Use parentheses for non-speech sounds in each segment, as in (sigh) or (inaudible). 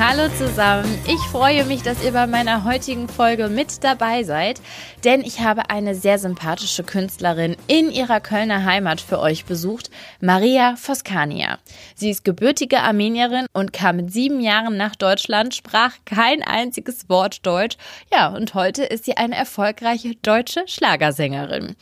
Hallo zusammen, ich freue mich, dass ihr bei meiner heutigen Folge mit dabei seid, denn ich habe eine sehr sympathische Künstlerin in ihrer Kölner Heimat für euch besucht, Maria Foskania. Sie ist gebürtige Armenierin und kam mit sieben Jahren nach Deutschland, sprach kein einziges Wort Deutsch, ja, und heute ist sie eine erfolgreiche deutsche Schlagersängerin.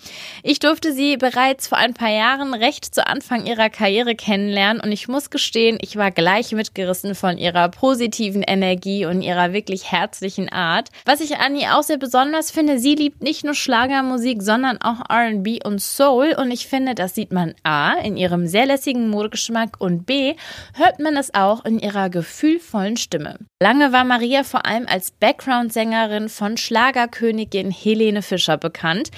Ich durfte sie bereits vor ein paar Jahren recht zu Anfang ihrer Karriere kennenlernen und ich muss gestehen, ich war gleich mitgerissen von ihrer positiven positiven Energie und ihrer wirklich herzlichen Art. Was ich an ihr auch sehr besonders finde, sie liebt nicht nur Schlagermusik, sondern auch RB und Soul. Und ich finde, das sieht man A in ihrem sehr lässigen Modegeschmack und B hört man es auch in ihrer gefühlvollen Stimme. Lange war Maria vor allem als Background-Sängerin von Schlagerkönigin Helene Fischer bekannt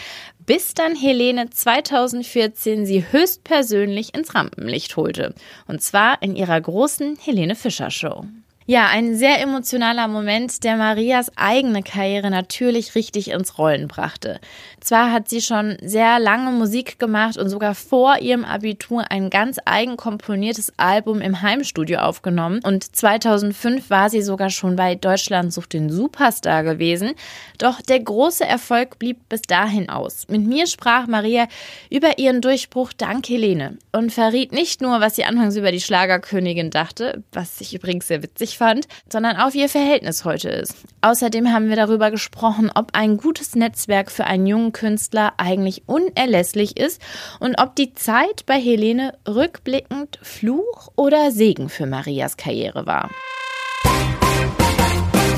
bis dann Helene 2014 sie höchstpersönlich ins Rampenlicht holte. Und zwar in ihrer großen Helene Fischer Show. Ja, ein sehr emotionaler Moment, der Marias eigene Karriere natürlich richtig ins Rollen brachte. Zwar hat sie schon sehr lange Musik gemacht und sogar vor ihrem Abitur ein ganz eigen komponiertes Album im Heimstudio aufgenommen und 2005 war sie sogar schon bei Deutschland sucht den Superstar gewesen. Doch der große Erfolg blieb bis dahin aus. Mit mir sprach Maria über ihren Durchbruch dank Helene und verriet nicht nur, was sie anfangs über die Schlagerkönigin dachte, was ich übrigens sehr witzig fand, sondern wie ihr Verhältnis heute ist. Außerdem haben wir darüber gesprochen, ob ein gutes Netzwerk für einen jungen Künstler eigentlich unerlässlich ist und ob die Zeit bei Helene rückblickend Fluch oder Segen für Marias Karriere war.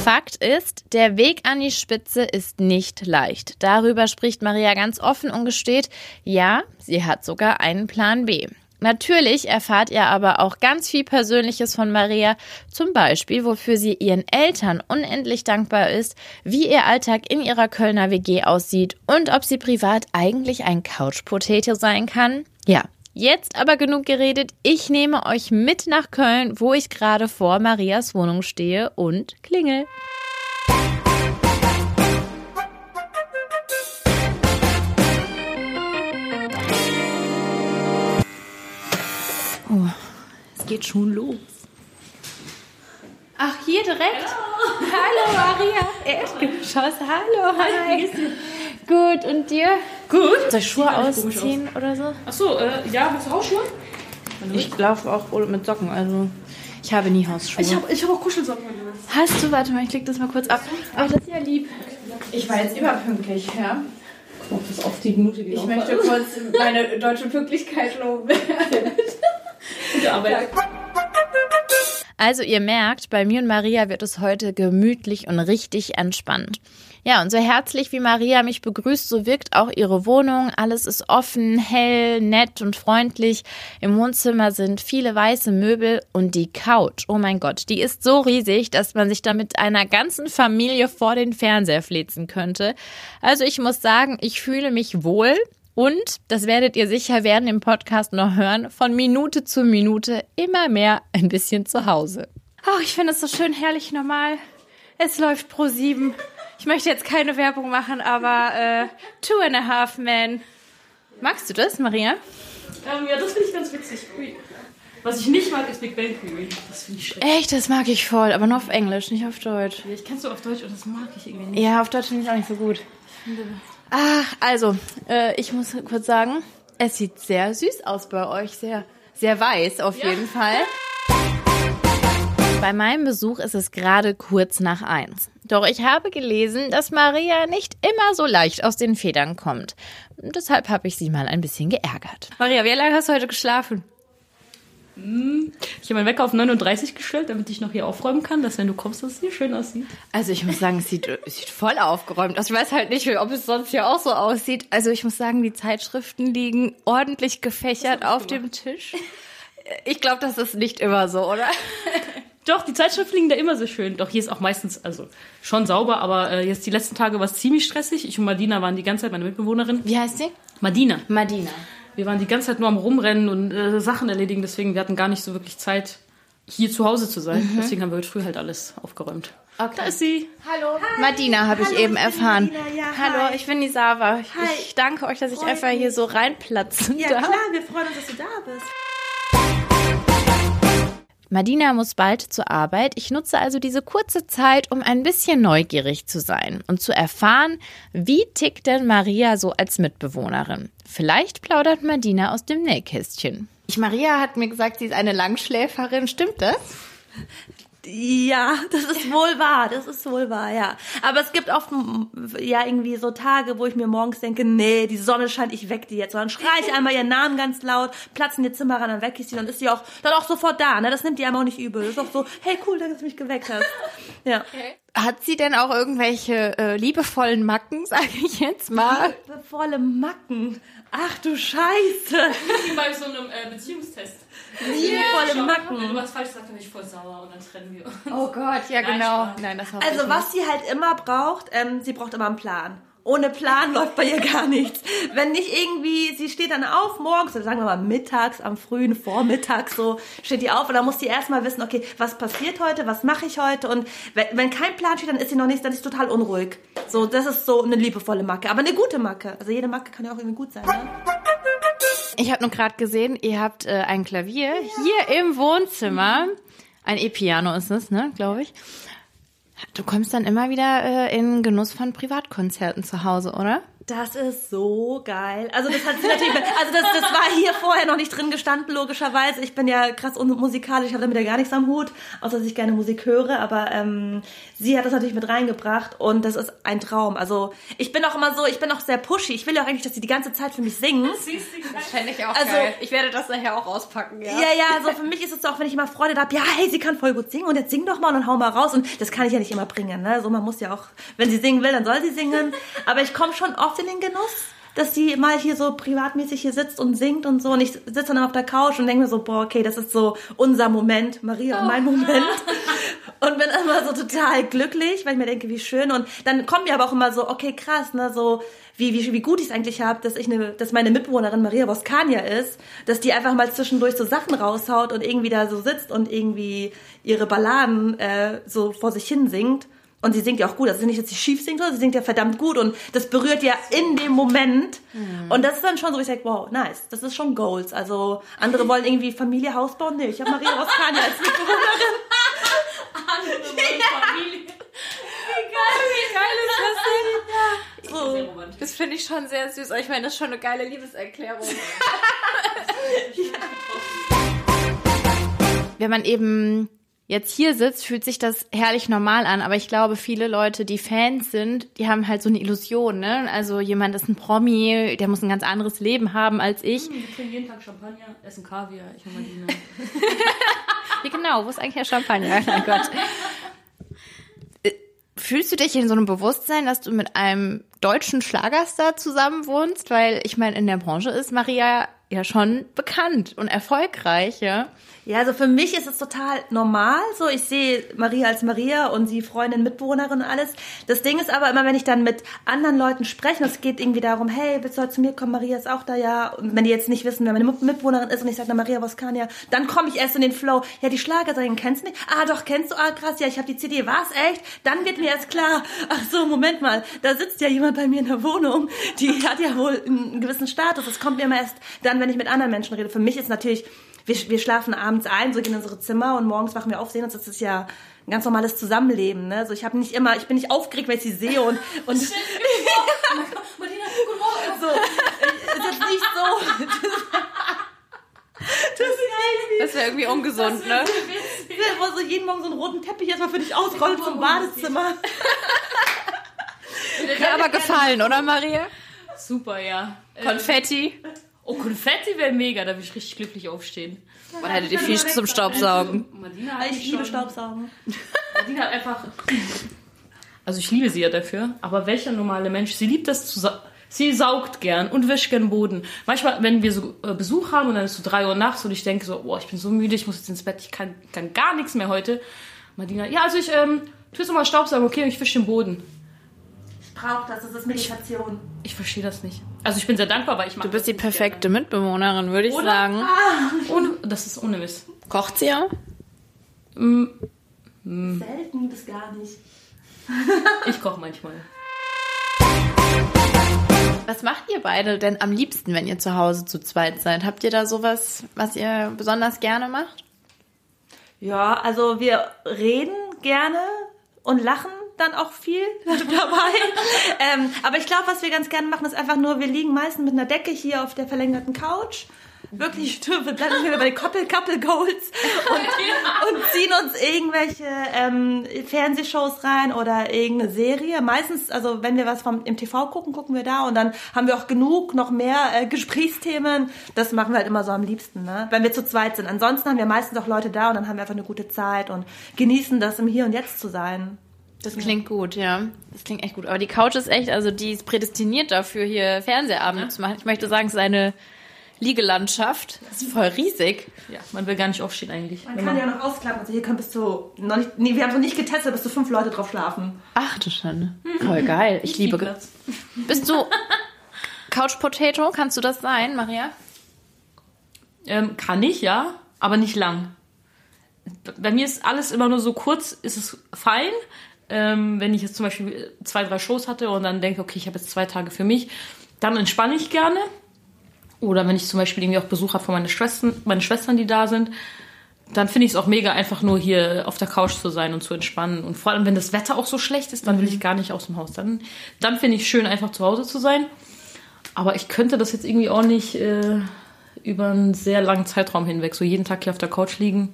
Fakt ist, der Weg an die Spitze ist nicht leicht. Darüber spricht Maria ganz offen und gesteht, ja, sie hat sogar einen Plan B. Natürlich erfahrt ihr aber auch ganz viel Persönliches von Maria, zum Beispiel, wofür sie ihren Eltern unendlich dankbar ist, wie ihr Alltag in ihrer Kölner WG aussieht und ob sie privat eigentlich ein Couch-Potato sein kann. Ja, Jetzt aber genug geredet. Ich nehme euch mit nach Köln, wo ich gerade vor Marias Wohnung stehe und klingel. Geht schon los. Ach, hier direkt? Hallo, Hallo Maria. Erdgeschoss. Hallo, hi. Gut, und dir? Gut. Soll ich Schuhe ausziehen oder so? Achso, äh, ja, hast du Hausschuhe? Ich laufe auch mit Socken, also ich habe nie Hausschuhe. Ich habe ich hab auch Kuschelsocken. Hast du? Warte mal, ich leg das mal kurz ab. Ach, das ist ja lieb. Ich war jetzt überpünktlich, ja. Das ist auf die Minute Ich möchte kurz meine deutsche Pünktlichkeit loben. (laughs) (laughs) Gute Arbeit. Also ihr merkt, bei mir und Maria wird es heute gemütlich und richtig entspannt. Ja, und so herzlich wie Maria mich begrüßt, so wirkt auch ihre Wohnung. Alles ist offen, hell, nett und freundlich. Im Wohnzimmer sind viele weiße Möbel und die Couch. Oh mein Gott, die ist so riesig, dass man sich da mit einer ganzen Familie vor den Fernseher flitzen könnte. Also ich muss sagen, ich fühle mich wohl. Und, das werdet ihr sicher werden im Podcast noch hören, von Minute zu Minute immer mehr ein bisschen zu Hause. Oh, ich finde es so schön herrlich normal. Es läuft pro sieben. Ich möchte jetzt keine Werbung machen, aber äh, Two and a Half Men. Magst du das, Maria? Ähm, ja, das finde ich ganz witzig. Ui. Was ich nicht mag, ist Big Bang Theory. Das finde ich schrecklich. Echt, das mag ich voll, aber nur auf Englisch, nicht auf Deutsch. Ich kenn's so auf Deutsch und das mag ich irgendwie nicht. Ja, auf Deutsch finde ich auch nicht so gut. Ach, also, äh, ich muss kurz sagen, es sieht sehr süß aus bei euch. Sehr, sehr weiß auf jeden Fall. Bei meinem Besuch ist es gerade kurz nach eins. Doch ich habe gelesen, dass Maria nicht immer so leicht aus den Federn kommt. Deshalb habe ich sie mal ein bisschen geärgert. Maria, wie lange hast du heute geschlafen? Ich habe meinen Wecker auf 39 gestellt, damit ich noch hier aufräumen kann, dass wenn du kommst, dass es hier schön aussieht. Also ich muss sagen, es sieht, es sieht voll aufgeräumt aus. Ich weiß halt nicht, ob es sonst hier auch so aussieht. Also ich muss sagen, die Zeitschriften liegen ordentlich gefächert auf dem Tisch. Ich glaube, das ist nicht immer so, oder? (laughs) Doch, die Zeitschriften liegen da immer so schön. Doch hier ist auch meistens, also schon sauber, aber äh, jetzt die letzten Tage war es ziemlich stressig. Ich und Madina waren die ganze Zeit, meine Mitbewohnerin. Wie heißt sie? Madina. Madina. Wir waren die ganze Zeit nur am Rumrennen und äh, Sachen erledigen, deswegen wir hatten gar nicht so wirklich Zeit, hier zu Hause zu sein. Deswegen haben wir heute früh halt alles aufgeräumt. Okay. Da ist sie. Hallo. Madina habe ich Hallo, eben erfahren. Ja, Hallo, hi. ich bin die Sava. Ich, Hi. ich danke euch, dass ich Freut einfach hier mich. so reinplatzen Ja, darf. klar, wir freuen uns, dass du da bist. Madina muss bald zur Arbeit. Ich nutze also diese kurze Zeit, um ein bisschen neugierig zu sein und zu erfahren, wie tickt denn Maria so als Mitbewohnerin. Vielleicht plaudert Madina aus dem Nähkästchen. Ich, Maria hat mir gesagt, sie ist eine Langschläferin. Stimmt das? Ja, das ist wohl wahr, das ist wohl wahr, ja. Aber es gibt oft ja irgendwie so Tage, wo ich mir morgens denke, nee, die Sonne scheint, ich weck die jetzt. Und dann schreie ich einmal ihren Namen ganz laut, platze in ihr Zimmer ran, dann weck ich sie, dann ist sie auch dann auch sofort da, ne? Das nimmt die einem auch nicht übel. Das ist auch so, hey cool, dass du mich geweckt hast. Ja. Hat sie denn auch irgendwelche äh, liebevollen Macken, (laughs) sage ich jetzt mal? Volle Macken. Ach du Scheiße. Wie bei so einem äh, Beziehungstest. Liebevolle Macken. Wenn du was falsch sagst, dann bin ich voll sauer und dann trennen wir. Oh Gott, ja Nein, genau. Spaß. Nein, das Also was sie halt immer braucht, ähm, sie braucht immer einen Plan. Ohne Plan läuft bei ihr gar nichts. Wenn nicht irgendwie, sie steht dann auf morgens, oder sagen wir mal mittags, am frühen Vormittag so, steht die auf und dann muss sie erstmal wissen, okay, was passiert heute, was mache ich heute und wenn, wenn kein Plan steht, dann ist sie noch nicht, dann ist sie total unruhig. So, das ist so eine liebevolle Macke, aber eine gute Macke. Also jede Macke kann ja auch irgendwie gut sein, ne? Ich habe nur gerade gesehen, ihr habt äh, ein Klavier hier im Wohnzimmer. Ein E-Piano ist es, ne, glaube ich. Du kommst dann immer wieder äh, in Genuss von Privatkonzerten zu Hause, oder? Das ist so geil. Also das hat sie natürlich, also das, das war hier vorher noch nicht drin gestanden, logischerweise. Ich bin ja krass unmusikalisch, ich habe damit ja gar nichts am Hut, außer dass ich gerne Musik höre. Aber ähm, sie hat das natürlich mit reingebracht und das ist ein Traum. Also ich bin auch immer so, ich bin auch sehr pushy. Ich will ja auch eigentlich, dass sie die ganze Zeit für mich singen. Fände ich auch Also- geil. Ich werde das nachher auch auspacken, ja. Ja, ja, also für mich ist es auch, wenn ich immer Freude habe, ja, hey, sie kann voll gut singen und jetzt sing doch mal und dann hau mal raus. Und das kann ich ja nicht immer bringen. Ne? So, man muss ja auch, wenn sie singen will, dann soll sie singen. Aber ich komme schon oft in den Genuss, dass sie mal hier so privatmäßig hier sitzt und singt und so. Und ich sitze dann auf der Couch und denke mir so, boah, okay, das ist so unser Moment, Maria und mein Moment. Und bin immer so total glücklich, weil ich mir denke, wie schön. Und dann kommt mir aber auch immer so, okay, krass, ne, so wie, wie, wie gut ich es eigentlich habe, dass ich eine, dass meine Mitbewohnerin Maria Voskania ist, dass die einfach mal zwischendurch so Sachen raushaut und irgendwie da so sitzt und irgendwie ihre Balladen äh, so vor sich hin singt. Und sie singt ja auch gut. Also es ist nicht, dass sie schief singt, sondern sie singt ja verdammt gut. Und das berührt ja in dem Moment. Und das ist dann schon so, ich sag, wow, nice. Das ist schon Goals. Also andere wollen irgendwie Familie, Haus bauen. Nee, ich habe Maria Voskania als Mitbewohnerin. (laughs) Familie. So. Sehr romantisch. Das finde ich schon sehr süß. Ich meine, das ist schon eine geile Liebeserklärung. (laughs) Wenn man eben jetzt hier sitzt, fühlt sich das herrlich normal an. Aber ich glaube, viele Leute, die Fans sind, die haben halt so eine Illusion. Ne? Also jemand ist ein Promi, der muss ein ganz anderes Leben haben als ich. Wir trinken jeden Tag Champagner, essen Kaviar. Ich und Madina. Ja, genau. Wo ist eigentlich der Champagner? Mein Gott. Äh, Fühlst du dich in so einem Bewusstsein, dass du mit einem deutschen Schlagerstar zusammen wohnst? Weil ich meine, in der Branche ist Maria ja schon bekannt und erfolgreich, ja. Ja, also für mich ist es total normal. So, ich sehe Maria als Maria und sie Freundin, Mitbewohnerin und alles. Das Ding ist aber immer, wenn ich dann mit anderen Leuten spreche, es geht irgendwie darum, hey, willst du heute zu mir kommen? Maria ist auch da, ja. Und wenn die jetzt nicht wissen, wer meine Mitbewohnerin ist und ich sage, na, Maria Voskania, dann komme ich erst in den Flow. Ja, die Schlagersängerin kennst du nicht? Ah, doch, kennst du? Ah, krass, ja, ich habe die CD. War's echt? Dann wird mir erst klar, ach so, Moment mal, da sitzt ja jemand bei mir in der Wohnung, die hat ja wohl einen gewissen Status. Das kommt mir immer erst dann, wenn ich mit anderen Menschen rede. Für mich ist natürlich wir, wir schlafen abends ein, so gehen in unsere Zimmer und morgens wachen wir auf, sehen uns, das ist ja ein ganz normales Zusammenleben. Ne? Also ich habe nicht immer, ich bin nicht aufgeregt, wenn ich sie sehe und, (laughs) und Morgen. (laughs) so, es ist nicht so. (laughs) Das ist irgendwie, Das wäre irgendwie ungesund, ne? wo so jeden Morgen so einen roten Teppich erstmal für dich ausrollt zum Badezimmer. Ja, aber gefallen, oder Maria? Super, ja. Äh, Konfetti. Oh, Konfetti wäre mega, da würde ich richtig glücklich aufstehen. Oder hättet ihr viel zum Staubsaugen? Madina hat Ich liebe Staubsaugen. Madina hat einfach. Also ich liebe sie ja dafür, aber welcher normale Mensch, sie liebt das zu sa Sie saugt gern und wäscht gern Boden. Manchmal, wenn wir so äh, Besuch haben und dann ist so drei Uhr nachts und ich denke so, boah, ich bin so müde, ich muss jetzt ins Bett, ich kann, kann gar nichts mehr heute. Madina, ja, also ich ähm, tu jetzt nochmal Staubsaugen, okay, und ich wische den Boden. Ich brauche das, das ist Meditation. Ich verstehe das nicht. Also ich bin sehr dankbar, weil ich mag Du bist die perfekte Mitbewohnerin, würde ich sagen. gerne. Ohne, das ist ohne Mist. Kocht sie auch? Mm, Selten bis gar nicht. Ich koche manchmal. Was macht ihr beide denn am liebsten, wenn ihr zu Hause zu zweit seid? Habt ihr da sowas, was ihr besonders gerne macht? Ja, also wir reden gerne und lachen dann auch viel (laughs) dabei. ähm, aber ich glaube, was wir ganz gerne machen, ist einfach nur, wir liegen meistens mit einer Decke hier auf der verlängerten Couch. Wirklich, wir bleiben wieder bei den Couple, Couple Goals und, und ziehen uns irgendwelche ähm, Fernsehshows rein oder irgendeine Serie. Meistens, also wenn wir was vom, im TV gucken, gucken wir da und dann haben wir auch genug, noch mehr äh, Gesprächsthemen. Das machen wir halt immer so am liebsten, ne? wenn wir zu zweit sind. Ansonsten haben wir meistens auch Leute da und dann haben wir einfach eine gute Zeit und genießen das im Hier und Jetzt zu sein. Das klingt gut, ja. Das klingt echt gut. Aber die Couch ist echt, also die ist prädestiniert dafür, hier Fernsehabende zu machen. Ich möchte sagen, es ist eine Liegelandschaft. Das ist voll riesig. Ja, man will gar nicht aufstehen eigentlich. Man kann ja noch ausklappen. Also hier können bis zu, noch nicht, nee, wir haben es noch nicht getestet, bis zu fünf Leute drauf schlafen. Ach du Schande. Voll geil. Ich liebe. Platz. (laughs) Bist du Couch Potato? Kannst du das sein, Maria? Ähm, kann ich, ja, aber nicht lang. Bei mir ist alles immer nur so kurz, ist es fein. Ähm, wenn ich jetzt zum Beispiel zwei, drei Shows hatte und dann denke, okay, ich habe jetzt zwei Tage für mich, dann entspanne ich gerne. Oder wenn ich zum Beispiel irgendwie auch Besuch habe von meinen Schwestern, meine Schwestern, die da sind, dann finde ich es auch mega, einfach nur hier auf der Couch zu sein und zu entspannen. Und vor allem, wenn das Wetter auch so schlecht ist, dann will ich gar nicht aus dem Haus. Dann, dann finde ich es schön, einfach zu Hause zu sein. Aber ich könnte das jetzt irgendwie auch nicht äh, über einen sehr langen Zeitraum hinweg, so jeden Tag hier auf der Couch liegen.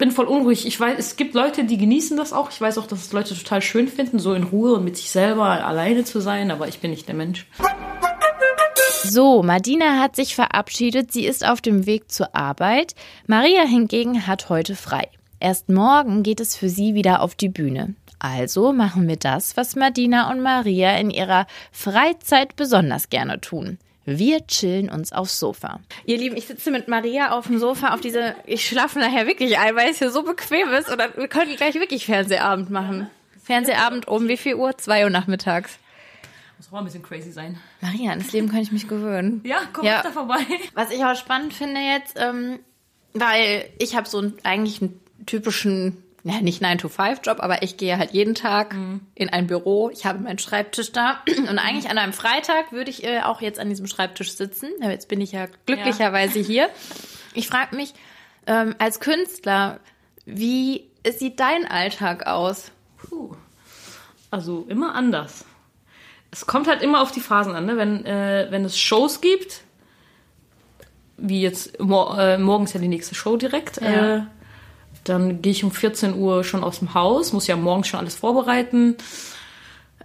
Ich bin voll unruhig. Ich weiß, es gibt Leute, die genießen das auch. Ich weiß auch, dass es Leute total schön finden, so in Ruhe und mit sich selber alleine zu sein, aber ich bin nicht der Mensch. So, Madina hat sich verabschiedet. Sie ist auf dem Weg zur Arbeit. Maria hingegen hat heute frei. Erst morgen geht es für sie wieder auf die Bühne. Also machen wir das, was Madina und Maria in ihrer Freizeit besonders gerne tun. Wir chillen uns aufs Sofa. Ihr Lieben, ich sitze mit Maria auf dem Sofa auf diese. Ich schlafe nachher wirklich ein, weil es hier so bequem ist. Oder wir könnten gleich wirklich Fernsehabend machen. Fernsehabend um wie viel Uhr? Zwei Uhr nachmittags. Muss auch mal ein bisschen crazy sein. Maria, an das Leben kann ich mich gewöhnen. Ja, komm Ja. da vorbei. Was ich auch spannend finde jetzt, ähm, weil ich habe so einen, eigentlich einen typischen, ja, nicht 9-to-5-Job, aber ich gehe halt jeden Tag in ein Büro. Ich habe meinen Schreibtisch da. (clears throat) Und eigentlich an einem Freitag würde ich äh, auch jetzt an diesem Schreibtisch sitzen. Aber jetzt bin ich ja glücklicherweise hier. (laughs) Ich frage mich, ähm, als Künstler, wie sieht dein Alltag aus? Puh. Also immer anders. Es kommt halt immer auf die Phasen an, ne? Wenn, äh, wenn es Shows gibt, wie jetzt mor äh, morgens ja die nächste Show direkt, Ja. äh, dann gehe ich um 14 Uhr schon aus dem Haus, muss ja morgens schon alles vorbereiten.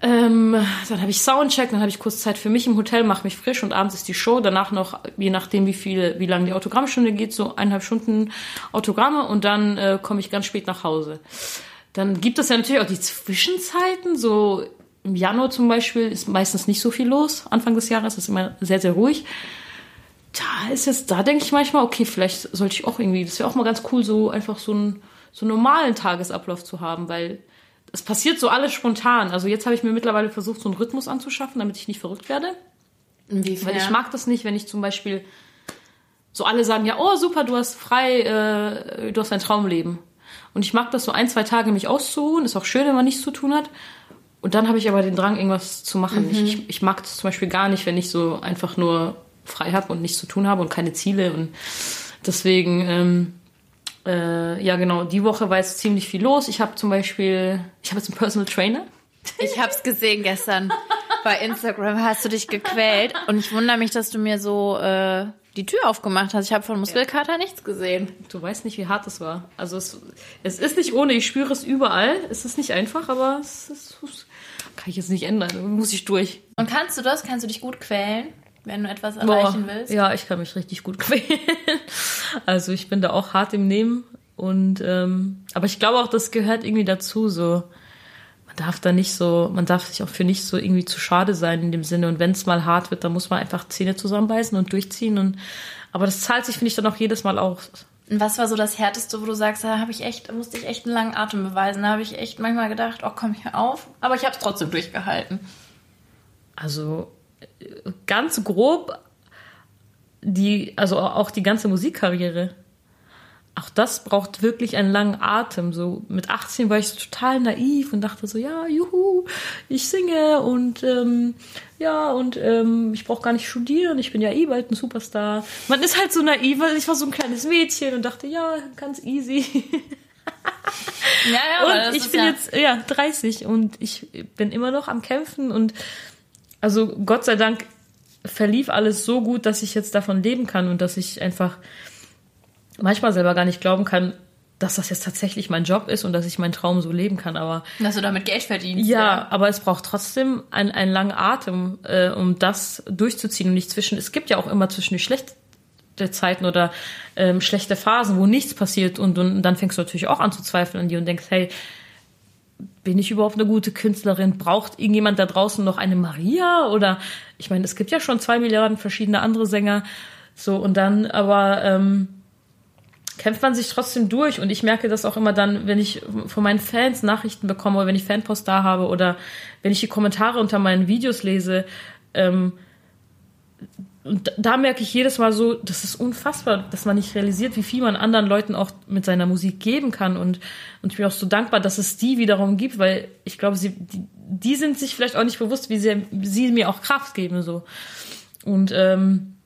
Ähm, dann habe ich Soundcheck, dann habe ich kurz Zeit für mich im Hotel, mache mich frisch und abends ist die Show. Danach noch, je nachdem wie viel, wie lange die Autogrammstunde geht, so eineinhalb Stunden Autogramme und dann äh, komme ich ganz spät nach Hause. Dann gibt es ja natürlich auch die Zwischenzeiten, so im Januar zum Beispiel ist meistens nicht so viel los. Anfang des Jahres ist immer sehr, sehr ruhig. Da ist jetzt, da denke ich manchmal, okay, vielleicht sollte ich auch irgendwie, das wäre auch mal ganz cool, so einfach so einen, so einen normalen Tagesablauf zu haben, weil es passiert so alles spontan. Also jetzt habe ich mir mittlerweile versucht, so einen Rhythmus anzuschaffen, damit ich nicht verrückt werde. Inwiefern? Weil ich mag das nicht, wenn ich zum Beispiel so alle sagen, ja, oh super, du hast frei, äh, du hast ein Traumleben. Und ich mag das so ein, zwei Tage mich auszuruhen. Ist auch schön, wenn man nichts zu tun hat. Und dann habe ich aber den Drang, irgendwas zu machen. Ich, ich, ich mag das zum Beispiel gar nicht, wenn ich so einfach nur frei habe und nichts zu tun habe und keine Ziele. Und deswegen, ähm, äh, ja genau, die Woche war jetzt ziemlich viel los. Ich habe zum Beispiel, ich habe jetzt einen Personal Trainer. Ich hab's gesehen gestern. Bei Instagram hast du dich gequält und ich wundere mich, dass du mir so äh, die Tür aufgemacht hast. Ich habe von Muskelkater nichts gesehen. Du weißt nicht, wie hart es war. Also es, es ist nicht ohne, ich spüre es überall. Es ist nicht einfach, aber es ist, es kann ich jetzt nicht ändern. Muss ich durch. Und kannst du das? Kannst du dich gut quälen, wenn du etwas erreichen willst? Ja, ich kann mich richtig gut (laughs) quälen. Also ich bin da auch hart im Nehmen. Und ähm, aber ich glaube auch, das gehört irgendwie dazu. So, man darf da nicht so, man darf sich auch für nicht so irgendwie zu schade sein in dem Sinne. Und wenn es mal hart wird, dann muss man einfach Zähne zusammenbeißen und durchziehen. Und aber das zahlt sich, finde ich, dann auch jedes Mal aus. Und was war so das Härteste, wo du sagst, da habe ich echt, da musste ich echt einen langen Atem beweisen. Da habe ich echt manchmal gedacht, oh komm hier auf. Aber ich habe es trotzdem durchgehalten. Also ganz grob die, also auch die ganze Musikkarriere. auch das braucht wirklich einen langen Atem. So mit 18 war ich so total naiv und dachte so, ja, juhu, ich singe und ähm, ja, und ähm, ich brauche gar nicht studieren, ich bin ja eh bald ein Superstar. Man ist halt so naiv, weil ich war so ein kleines Mädchen und dachte, ja, ganz easy. Ja, ja, und ich bin ja, jetzt ja 30 und ich bin immer noch am Kämpfen und also Gott sei Dank verlief alles so gut, dass ich jetzt davon leben kann und dass ich einfach manchmal selber gar nicht glauben kann, dass das jetzt tatsächlich mein Job ist und dass ich meinen Traum so leben kann. Aber dass du damit Geld verdienst. ja, aber es braucht trotzdem einen, einen langen Atem, äh, um das durchzuziehen und nicht zwischen. Es gibt ja auch immer zwischendurch schlechte Zeiten oder ähm, schlechte Phasen, wo nichts passiert und, und dann fängst du natürlich auch an zu zweifeln an dir und denkst, hey, bin ich überhaupt eine gute Künstlerin? Braucht irgendjemand da draußen noch eine Maria? Oder ich meine, es gibt ja schon zwei Milliarden verschiedene andere Sänger. So, und dann aber ähm, kämpft man sich trotzdem durch. Und ich merke das auch immer dann, wenn ich von meinen Fans Nachrichten bekomme oder wenn ich Fanpost da habe oder wenn ich die Kommentare unter meinen Videos lese. Ähm, und da merke ich jedes Mal so, das ist unfassbar, dass man nicht realisiert, wie viel man anderen Leuten auch mit seiner Musik geben kann. Und, und ich bin auch so dankbar, dass es die wiederum gibt, weil ich glaube, sie, die, die sind sich vielleicht auch nicht bewusst, wie sie, sie mir auch Kraft geben. so. Und ähm,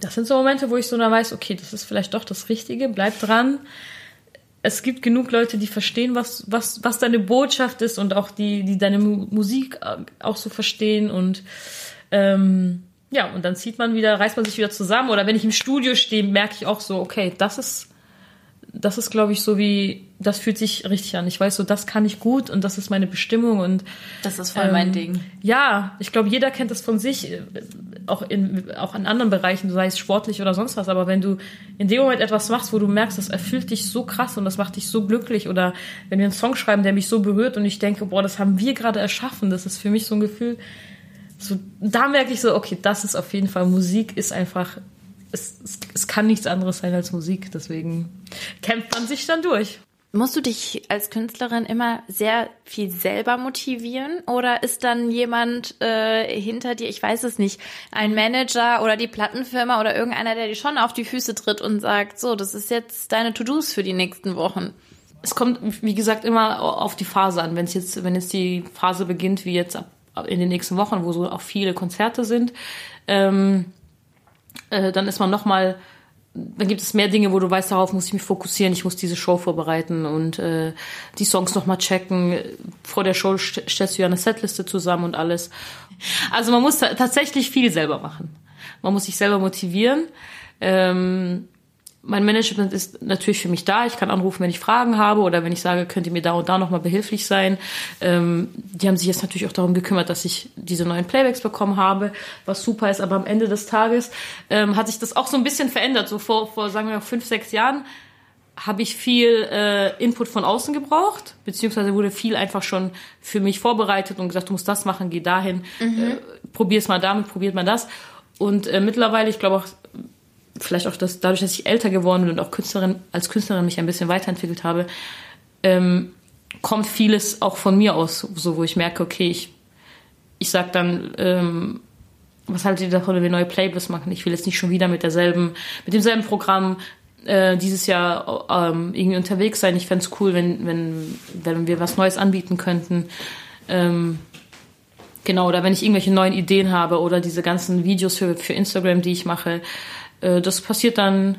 das sind so Momente, wo ich so dann weiß, okay, das ist vielleicht doch das Richtige, bleib dran. Es gibt genug Leute, die verstehen, was, was, was deine Botschaft ist und auch die, die deine Mu Musik auch so verstehen und ähm, ja, und dann zieht man wieder, reißt man sich wieder zusammen. Oder wenn ich im Studio stehe, merke ich auch so, okay, das ist, das ist, glaube ich, so wie, das fühlt sich richtig an. Ich weiß so, das kann ich gut und das ist meine Bestimmung und Das ist voll mein ähm, Ding. Ja, ich glaube, jeder kennt das von sich, äh, auch in, auch in anderen Bereichen, sei es sportlich oder sonst was. Aber wenn du in dem Moment etwas machst, wo du merkst, das erfüllt dich so krass und das macht dich so glücklich, oder wenn wir einen Song schreiben, der mich so berührt und ich denke, boah, das haben wir gerade erschaffen, das ist für mich so ein Gefühl, so, da merke ich so, okay, das ist auf jeden Fall, Musik ist einfach, es, es, es kann nichts anderes sein als Musik, deswegen kämpft man sich dann durch. Musst du dich als Künstlerin immer sehr viel selber motivieren oder ist dann jemand äh, hinter dir, ich weiß es nicht, ein Manager oder die Plattenfirma oder irgendeiner, der dir schon auf die Füße tritt und sagt, so, das ist jetzt deine To-Dos für die nächsten Wochen? Es kommt, wie gesagt, immer auf die Phase an. Wenn es jetzt, wenn jetzt die Phase beginnt, wie jetzt ab in den nächsten Wochen, wo so auch viele Konzerte sind, ähm, äh, dann ist man noch mal dann gibt es mehr Dinge, wo du weißt, darauf muss ich mich fokussieren, ich muss diese Show vorbereiten und äh, die Songs nochmal checken. Vor der Show st stellst du ja eine Setliste zusammen und alles. Also man muss ta tatsächlich viel selber machen. Man muss sich selber motivieren. Ähm, mein Management ist natürlich für mich da. Ich kann anrufen, wenn ich Fragen habe oder wenn ich sage, könnt ihr mir da und da nochmal behilflich sein. Ähm, die haben sich jetzt natürlich auch darum gekümmert, dass ich diese neuen Playbacks bekommen habe, was super ist. Aber am Ende des Tages ähm, hat sich das auch so ein bisschen verändert. So vor, vor sagen wir fünf, sechs Jahren habe ich viel äh, Input von außen gebraucht, beziehungsweise wurde viel einfach schon für mich vorbereitet und gesagt, du musst das machen, geh dahin, mhm. äh, probier's mal damit, probiert mal das. Und äh, mittlerweile, ich glaube auch, vielleicht auch das, dadurch, dass ich älter geworden bin und auch Künstlerin, als Künstlerin mich ein bisschen weiterentwickelt habe, ähm, kommt vieles auch von mir aus, so wo ich merke, okay, ich, ich sag dann, ähm, was haltet ihr davon, wenn wir neue Playlists machen? Ich will jetzt nicht schon wieder mit derselben, mit demselben Programm äh, dieses Jahr ähm, irgendwie unterwegs sein. Ich fände cool, wenn, wenn, wenn wir was Neues anbieten könnten. Ähm, genau, oder wenn ich irgendwelche neuen Ideen habe oder diese ganzen Videos für, für Instagram, die ich mache, das passiert dann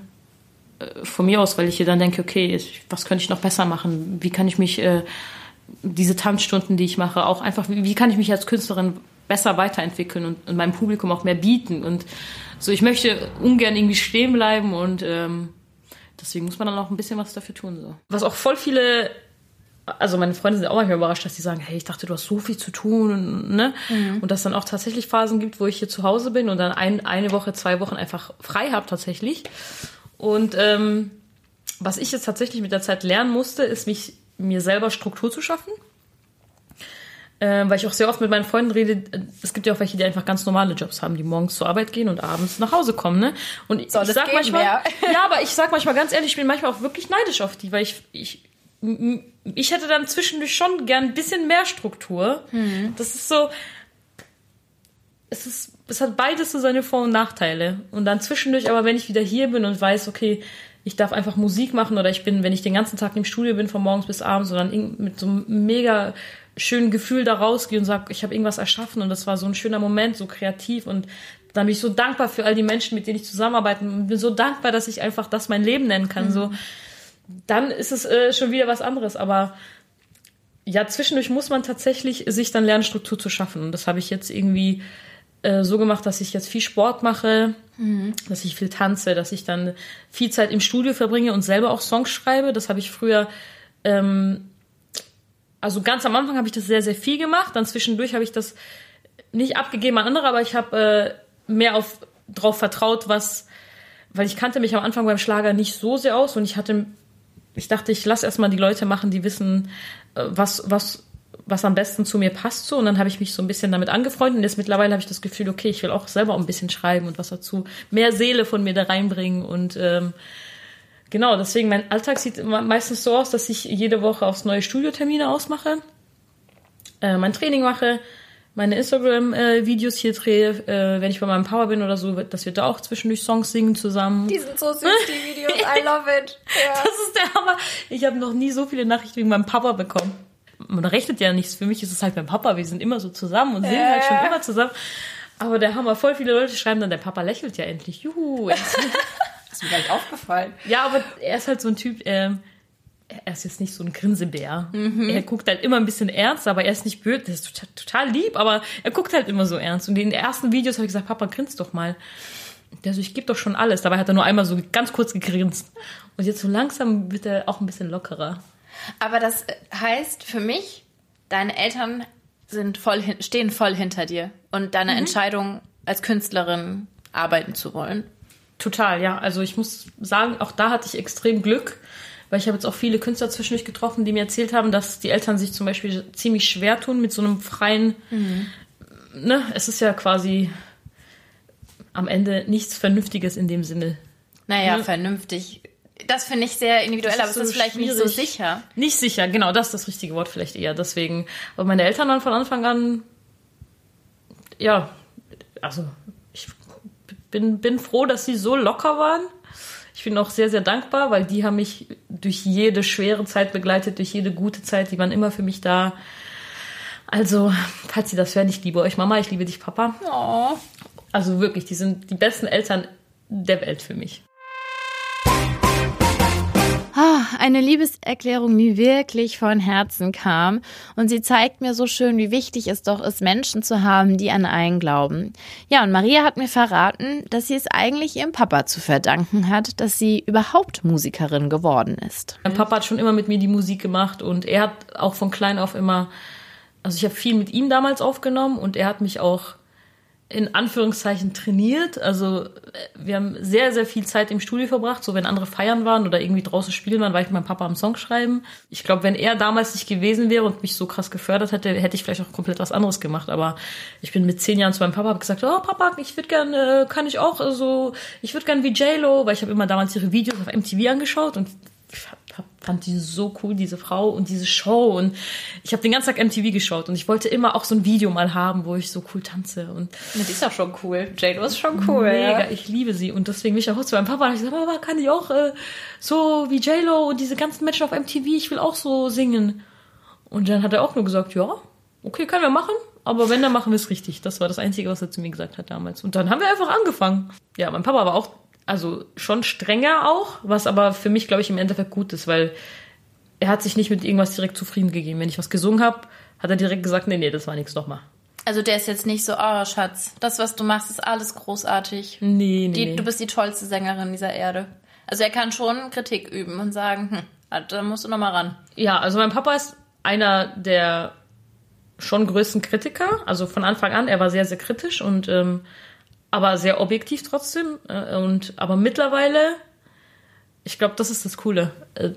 äh, von mir aus, weil ich hier dann denke, okay, was könnte ich noch besser machen? Wie kann ich mich äh, diese Tanzstunden, die ich mache, auch einfach, wie kann ich mich als Künstlerin besser weiterentwickeln und, und meinem Publikum auch mehr bieten? Und so, ich möchte ungern irgendwie stehen bleiben und ähm, deswegen muss man dann auch ein bisschen was dafür tun. So. Was auch voll viele also meine Freunde sind auch manchmal überrascht, dass die sagen, hey, ich dachte, du hast so viel zu tun, und, ne? Mhm. Und dass dann auch tatsächlich Phasen gibt, wo ich hier zu Hause bin und dann ein, eine Woche, zwei Wochen einfach frei habe tatsächlich. Und ähm, was ich jetzt tatsächlich mit der Zeit lernen musste, ist mich mir selber Struktur zu schaffen. Ähm, weil ich auch sehr oft mit meinen Freunden rede, es gibt ja auch welche, die einfach ganz normale Jobs haben, die morgens zur Arbeit gehen und abends nach Hause kommen, ne? Und Soll ich sag geben, manchmal, ja. (laughs) ja, aber ich sag manchmal ganz ehrlich, ich bin manchmal auch wirklich neidisch auf die, weil ich, ich ich hätte dann zwischendurch schon gern ein bisschen mehr Struktur. Mhm. Das ist so, es ist, es hat beides so seine Vor- und Nachteile. Und dann zwischendurch, aber wenn ich wieder hier bin und weiß, okay, ich darf einfach Musik machen oder ich bin, wenn ich den ganzen Tag im Studio bin, von morgens bis abends, sondern mit so einem mega schönen Gefühl da rausgehe und sage, ich habe irgendwas erschaffen und das war so ein schöner Moment, so kreativ und dann bin ich so dankbar für all die Menschen, mit denen ich zusammenarbeite und bin so dankbar, dass ich einfach das mein Leben nennen kann. Mhm. So, dann ist es äh, schon wieder was anderes. Aber ja, zwischendurch muss man tatsächlich sich dann lernen, Struktur zu schaffen. Und das habe ich jetzt irgendwie äh, so gemacht, dass ich jetzt viel Sport mache, mhm. dass ich viel tanze, dass ich dann viel Zeit im Studio verbringe und selber auch Songs schreibe. Das habe ich früher, ähm, also ganz am Anfang habe ich das sehr, sehr viel gemacht. Dann zwischendurch habe ich das nicht abgegeben an andere, aber ich habe äh, mehr auf drauf vertraut, was, weil ich kannte mich am Anfang beim Schlager nicht so sehr aus und ich hatte, ich dachte, ich lasse erstmal die Leute machen, die wissen, äh, was, was was am besten zu mir passt so. Und dann habe ich mich so ein bisschen damit angefreundet. Und jetzt mittlerweile habe ich das Gefühl, okay, ich will auch selber ein bisschen schreiben und was dazu mehr Seele von mir da reinbringen. Und ähm, genau, deswegen mein Alltag sieht meistens so aus, dass ich jede Woche aufs neue Studiotermine ausmache, äh, mein Training mache, meine Instagram-Videos äh, hier drehe, äh, wenn ich bei meinem Papa bin oder so, dass wir da auch zwischendurch Songs singen zusammen. Die sind so süß, (laughs) die Videos. I love it. Ja. Das ist der Hammer. Ich habe noch nie so viele Nachrichten wegen meinem Papa bekommen man rechnet ja nichts. Für mich ist es halt mein Papa. Wir sind immer so zusammen und sind äh. halt schon immer zusammen. Aber der Hammer, voll viele Leute schreiben dann, der Papa lächelt ja endlich. Juhu. (laughs) ist mir gar nicht aufgefallen. Ja, aber er ist halt so ein Typ, ähm, er ist jetzt nicht so ein Grinsebär. Mhm. Er guckt halt immer ein bisschen ernst, aber er ist nicht böse. Der ist total, total, lieb, aber er guckt halt immer so ernst. Und in den ersten Videos habe ich gesagt, Papa, grins doch mal. Der so, ich gebe doch schon alles. Dabei hat er nur einmal so ganz kurz gegrinst. Und jetzt so langsam wird er auch ein bisschen lockerer. Aber das heißt für mich, deine Eltern sind voll, stehen voll hinter dir und deine mhm. Entscheidung als Künstlerin arbeiten zu wollen. Total, ja. Also ich muss sagen, auch da hatte ich extrem Glück, weil ich habe jetzt auch viele Künstler zwischendurch getroffen, die mir erzählt haben, dass die Eltern sich zum Beispiel ziemlich schwer tun mit so einem freien, mhm. ne, es ist ja quasi am Ende nichts Vernünftiges in dem Sinne. Naja, ne? vernünftig das finde ich sehr individuell, aber es ist vielleicht schwierig. nicht so sicher. Nicht sicher, genau, das ist das richtige Wort vielleicht eher. Deswegen, aber meine Eltern waren von Anfang an, ja, also ich bin, bin froh, dass sie so locker waren. Ich bin auch sehr, sehr dankbar, weil die haben mich durch jede schwere Zeit begleitet, durch jede gute Zeit. Die waren immer für mich da. Also, falls Sie das hören, ich liebe euch, Mama, ich liebe dich, Papa. Oh. Also wirklich, die sind die besten Eltern der Welt für mich. Eine Liebeserklärung, die wirklich von Herzen kam. Und sie zeigt mir so schön, wie wichtig es doch ist, Menschen zu haben, die an einen glauben. Ja, und Maria hat mir verraten, dass sie es eigentlich ihrem Papa zu verdanken hat, dass sie überhaupt Musikerin geworden ist. Mein Papa hat schon immer mit mir die Musik gemacht und er hat auch von klein auf immer, also ich habe viel mit ihm damals aufgenommen und er hat mich auch in Anführungszeichen trainiert. Also äh, wir haben sehr, sehr viel Zeit im Studio verbracht. So wenn andere feiern waren oder irgendwie draußen spielen waren, war ich mit meinem Papa am Song schreiben. Ich glaube, wenn er damals nicht gewesen wäre und mich so krass gefördert hätte, hätte ich vielleicht auch komplett was anderes gemacht. Aber ich bin mit zehn Jahren zu meinem Papa hab gesagt, oh Papa, ich würde gern, äh, kann ich auch so, also, ich würde gern wie J-Lo, weil ich habe immer damals ihre Videos auf MTV angeschaut und fand die so cool, diese Frau und diese Show. Und ich habe den ganzen Tag MTV geschaut und ich wollte immer auch so ein Video mal haben, wo ich so cool tanze. Und ja, die ist auch schon cool. J-Lo ist schon cool. Mega, ja. ich liebe sie. Und deswegen bin ich auch zu meinem Papa und ich gesagt, Papa, kann ich auch äh, so wie J-Lo und diese ganzen Menschen auf MTV, ich will auch so singen. Und dann hat er auch nur gesagt, ja, okay, können wir machen. Aber wenn, dann machen wir es richtig. Das war das Einzige, was er zu mir gesagt hat damals. Und dann haben wir einfach angefangen. Ja, mein Papa war auch also schon strenger auch, was aber für mich, glaube ich, im Endeffekt gut ist, weil er hat sich nicht mit irgendwas direkt zufrieden gegeben. Wenn ich was gesungen habe, hat er direkt gesagt, nee, nee, das war nichts nochmal. Also der ist jetzt nicht so, oh Schatz, das, was du machst, ist alles großartig. Nee, nee, die, nee. Du bist die tollste Sängerin dieser Erde. Also er kann schon Kritik üben und sagen, hm, ah, da musst du nochmal ran. Ja, also mein Papa ist einer der schon größten Kritiker. Also von Anfang an, er war sehr, sehr kritisch und ähm, aber sehr objektiv trotzdem. Äh, und aber mittlerweile, ich glaube, das ist das Coole, äh,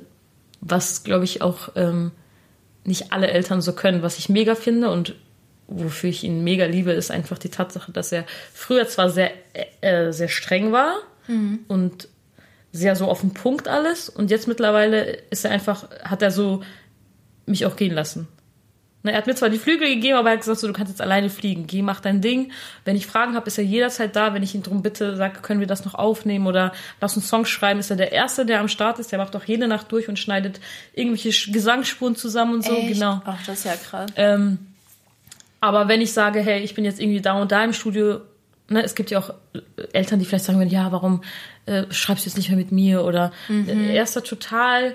was glaube ich auch ähm, nicht alle Eltern so können. Was ich mega finde und wofür ich ihn mega liebe, ist einfach die Tatsache, dass er früher zwar sehr äh, sehr streng war mhm. und sehr so auf den Punkt alles und jetzt mittlerweile ist er einfach hat er so mich auch gehen lassen. Ne, er hat mir zwar die Flügel gegeben, aber er hat gesagt, so, du kannst jetzt alleine fliegen. Geh, mach dein Ding. Wenn ich Fragen habe, ist er jederzeit da. Wenn ich ihn darum bitte, sage, können wir das noch aufnehmen oder lass uns Songs schreiben, ist er der Erste, der am Start ist. Der macht auch jede Nacht durch und schneidet irgendwelche Gesangsspuren zusammen und so. Echt? Genau. Ach, das ist ja krass. Ähm, aber wenn ich sage, hey, ich bin jetzt irgendwie da und da im Studio, ne, es gibt ja auch Eltern, die vielleicht sagen, ja, warum äh, schreibst du jetzt nicht mehr mit mir? Oder äh, er ist da total,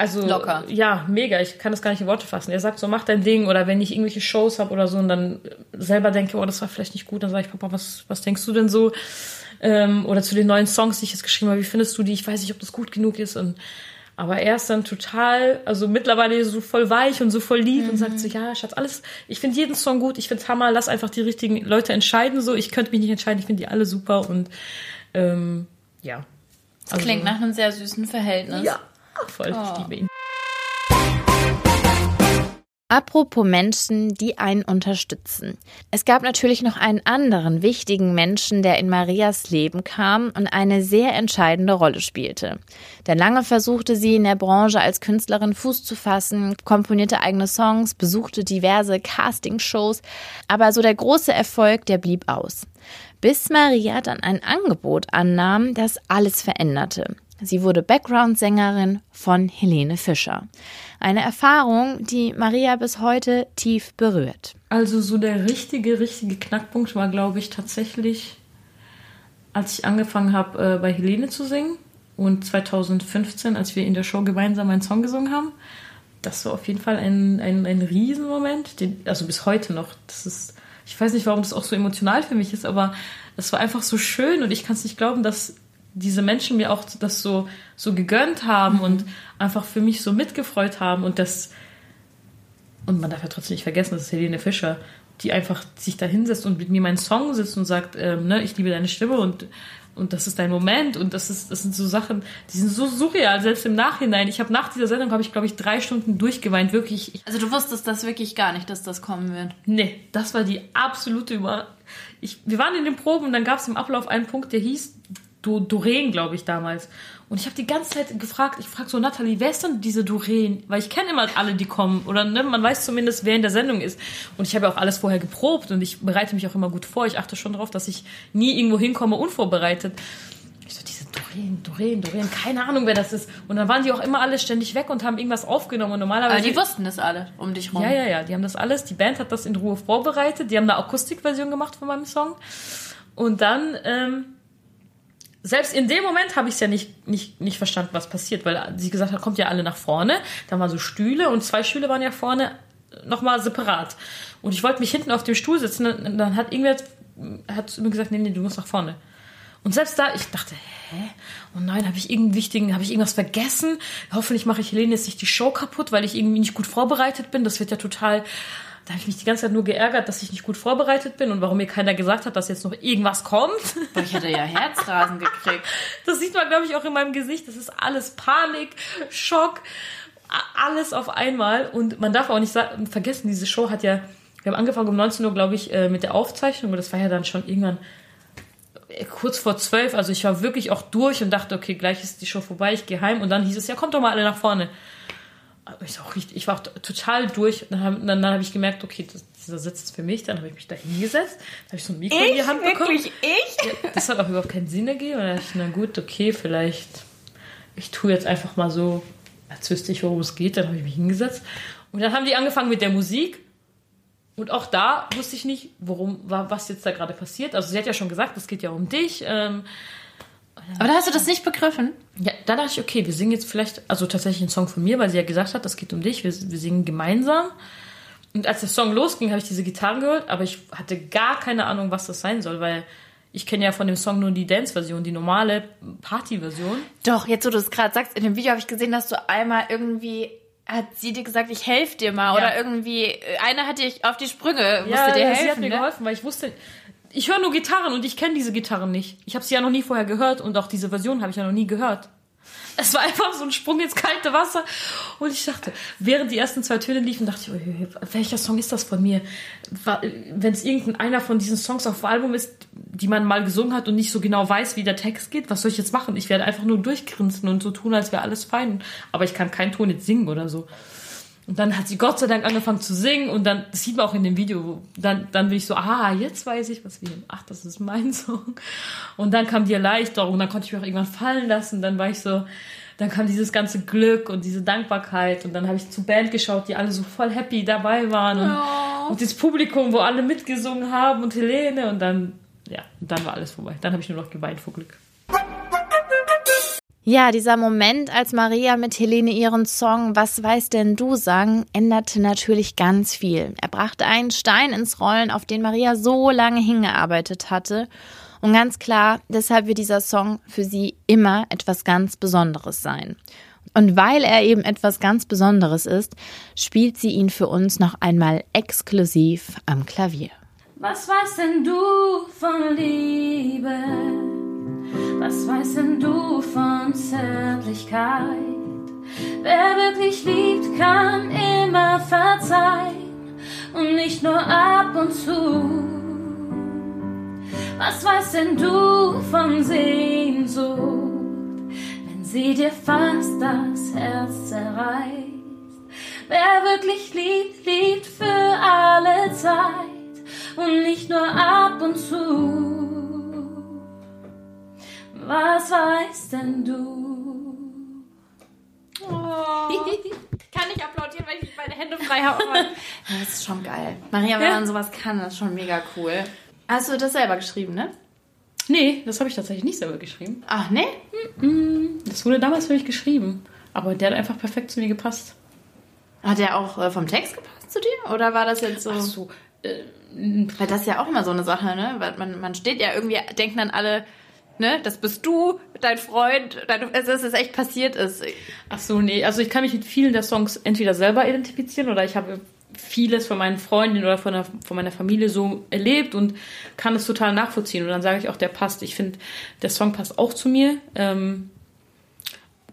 also Locker. ja, mega. Ich kann das gar nicht in Worte fassen. Er sagt so, mach dein Ding. Oder wenn ich irgendwelche Shows habe oder so und dann selber denke, oh, das war vielleicht nicht gut, dann sage ich, Papa, was, was denkst du denn so? Ähm, oder zu den neuen Songs, die ich jetzt geschrieben habe, wie findest du die? Ich weiß nicht, ob das gut genug ist. Und aber er ist dann total, also mittlerweile so voll weich und so voll lieb und sagt so, ja, Schatz, alles, ich finde jeden Song gut, ich finde Hammer, lass einfach die richtigen Leute entscheiden so. Ich könnte mich nicht entscheiden, ich finde die alle super und ähm, ja. Das klingt nach einem sehr süßen Verhältnis. Ja, voll, Oh. ich liebe ihn. Apropos Menschen, die einen unterstützen. Es gab natürlich noch einen anderen wichtigen Menschen, der in Marias Leben kam und eine sehr entscheidende Rolle spielte. Denn lange versuchte sie in der Branche als Künstlerin Fuß zu fassen, komponierte eigene Songs, besuchte diverse Castingshows, aber so der große Erfolg, der blieb aus. Bis Maria dann ein Angebot annahm, das alles veränderte. Sie wurde Background-Sängerin von Helene Fischer. Eine Erfahrung, die Maria bis heute tief berührt. Also so der richtige, richtige Knackpunkt war, glaube ich, tatsächlich, als ich angefangen habe, äh, bei Helene zu singen und 2015, als wir in der Show gemeinsam einen Song gesungen haben. Das war auf jeden Fall ein, ein, ein Riesenmoment, den, also bis heute noch. Das ist, ich weiß nicht, warum das auch so emotional für mich ist, aber es war einfach so schön und ich kann es nicht glauben, dass diese Menschen mir auch das so, so gegönnt haben und einfach für mich so mitgefreut haben und das, und man darf ja trotzdem nicht vergessen, das ist Helene Fischer, die einfach sich da hinsetzt und mit mir meinen Song sitzt und sagt, ähm, ne, ich liebe deine Stimme und, und das ist dein Moment und das ist, das sind so Sachen, die sind so surreal, selbst im Nachhinein. Ich habe nach dieser Sendung, habe ich glaube ich drei Stunden durchgeweint, wirklich. Ich, Also du wusstest das wirklich gar nicht, dass das kommen wird. nee, das war die absolute Über. Ich, wir waren in den Proben und dann gab es im Ablauf einen Punkt, der hieß Doreen, glaube ich, damals. Und ich habe die ganze Zeit gefragt, ich frage so, Nathalie, wer ist denn diese Doreen? Weil ich kenne immer alle, die kommen. Oder ne, man weiß zumindest, wer in der Sendung ist. Und ich habe ja auch alles vorher geprobt und ich bereite mich auch immer gut vor. Ich achte schon darauf, dass ich nie irgendwo hinkomme unvorbereitet. Ich so, diese Doreen, Doreen, Doreen, keine Ahnung, wer das ist. Und dann waren die auch immer alle ständig weg und haben irgendwas aufgenommen. Und normalerweise. Aber die wussten das alle um dich rum. Ja, ja, ja, die haben das alles. Die Band hat das in Ruhe vorbereitet. Die haben eine Akustikversion gemacht von meinem Song. Und dann, ähm, selbst in dem Moment habe ich es ja nicht, nicht, nicht verstanden, was passiert, weil sie gesagt hat, kommt ja alle nach vorne. Da waren so Stühle und zwei Stühle waren ja vorne nochmal separat. Und ich wollte mich hinten auf dem Stuhl sitzen. Dann, dann hat irgendwer hat zu mir gesagt, nee, nee, du musst nach vorne. Und selbst da, ich dachte, hä? Oh nein, habe ich irgendeinen wichtigen, habe ich irgendwas vergessen? Hoffentlich mache ich Helene jetzt nicht die Show kaputt, weil ich irgendwie nicht gut vorbereitet bin. Das wird ja total. Da habe ich mich die ganze Zeit nur geärgert, dass ich nicht gut vorbereitet bin und warum mir keiner gesagt hat, dass jetzt noch irgendwas kommt. Boah, ich hätte ja Herzrasen gekriegt. (laughs) Das sieht man, glaube ich, auch in meinem Gesicht. Das ist alles Panik, Schock, alles auf einmal. Und man darf auch nicht vergessen, diese Show hat ja, wir haben angefangen um 19 Uhr, glaube ich, äh, mit der Aufzeichnung. Und das war ja dann schon irgendwann äh, kurz vor zwölf. Also ich war wirklich auch durch und dachte, okay, gleich ist die Show vorbei, ich gehe heim. Und dann hieß es, ja, kommt doch mal alle nach vorne. Ich, auch richtig, ich war auch total durch. Dann habe dann, dann hab ich gemerkt, okay, das, dieser Sitz ist für mich. Dann habe ich mich da hingesetzt. Dann habe ich so ein Mikro in die Hand bekommen. ich? Ja, das hat auch überhaupt keinen Sinn ergeben. Und dann dachte ich, na gut, okay, vielleicht, ich tue jetzt einfach mal so, als wüsste ich, worum es geht. Dann habe ich mich hingesetzt. Und dann haben die angefangen mit der Musik. Und auch da wusste ich nicht, worum, wa- was jetzt da gerade passiert. Also sie hat ja schon gesagt, es geht ja um dich. Ähm, Aber da hast du das nicht begriffen? ja, da dachte ich, okay, wir singen jetzt vielleicht, also tatsächlich einen Song von mir, weil sie ja gesagt hat, das geht um dich, wir, wir singen gemeinsam. Und als der Song losging, habe ich diese Gitarren gehört, aber ich hatte gar keine Ahnung, was das sein soll, weil ich kenne ja von dem Song nur die Dance-Version, die normale Party-Version. Doch, jetzt wo du es gerade sagst, in dem Video habe ich gesehen, dass du einmal irgendwie hat sie dir gesagt, ich helfe dir mal Ja. oder irgendwie äh, einer hat dir auf die Sprünge musste Ja, dir ja, helfen. sie hat mir ne? geholfen, weil ich wusste, ich höre nur Gitarren und ich kenne diese Gitarren nicht. Ich habe sie ja noch nie vorher gehört und auch diese Version habe ich ja noch nie gehört. Es war einfach so ein Sprung ins kalte Wasser. Und ich dachte, während die ersten zwei Töne liefen, dachte ich, ui, welcher Song ist das von mir? Wenn es irgendeiner von diesen Songs auf dem Album ist, die man mal gesungen hat und nicht so genau weiß, wie der Text geht, was soll ich jetzt machen? Ich werde einfach nur durchgrinsen und so tun, als wäre alles fein. Aber ich kann keinen Ton jetzt singen oder so. Und dann hat sie Gott sei Dank angefangen zu singen und dann, das sieht man auch in dem Video, dann, dann bin ich so, ah, jetzt weiß ich, was wir, ach, das ist mein (laughs) Song. Und dann kam die Erleichterung, dann konnte ich mich auch irgendwann fallen lassen, dann war ich so, dann kam dieses ganze Glück und diese Dankbarkeit und dann habe ich zur Band geschaut, die alle so voll happy dabei waren und, Oh. und das Publikum, wo alle mitgesungen haben und Helene und dann, ja, und dann war alles vorbei. Dann habe ich nur noch geweint vor Glück. Ja, dieser Moment, als Maria mit Helene ihren Song Was weiß denn du sang, änderte natürlich ganz viel. Er brachte einen Stein ins Rollen, auf den Maria so lange hingearbeitet hatte. Und ganz klar, deshalb wird dieser Song für sie immer etwas ganz Besonderes sein. Und weil er eben etwas ganz Besonderes ist, spielt sie ihn für uns noch einmal exklusiv am Klavier. Was weißt denn du von Liebe? Was weißt denn du von Zärtlichkeit? Wer wirklich liebt, kann immer verzeihen und nicht nur ab und zu. Was weißt denn du von Sehnsucht, wenn sie dir fast das Herz zerreißt? Wer wirklich liebt, liebt für alle Zeit und nicht nur ab und zu. Was weißt denn du? (laughs) Kann ich applaudieren, weil ich meine Hände frei habe. (laughs) das ist schon geil. Maria, wenn man sowas kann, das ist schon mega cool. Hast du das selber geschrieben, ne? Nee, das habe ich tatsächlich nicht selber geschrieben. Ach, ne? Das wurde damals für mich geschrieben. Aber der hat einfach perfekt zu mir gepasst. Hat der auch äh, vom Text gepasst zu dir? Oder war das jetzt so? Ach so, äh, Weil das ist ja auch immer so eine Sache, ne? Weil man, man steht ja irgendwie, denken dann alle, ne, das bist du, dein Freund, dein, also, dass es echt passiert ist. Ach so, nee. Also ich kann mich mit vielen der Songs entweder selber identifizieren oder ich habe vieles von meinen Freundinnen oder von, der, von meiner Familie so erlebt und kann es total nachvollziehen. Und dann sage ich auch, der passt. Ich finde, der Song passt auch zu mir. Ähm,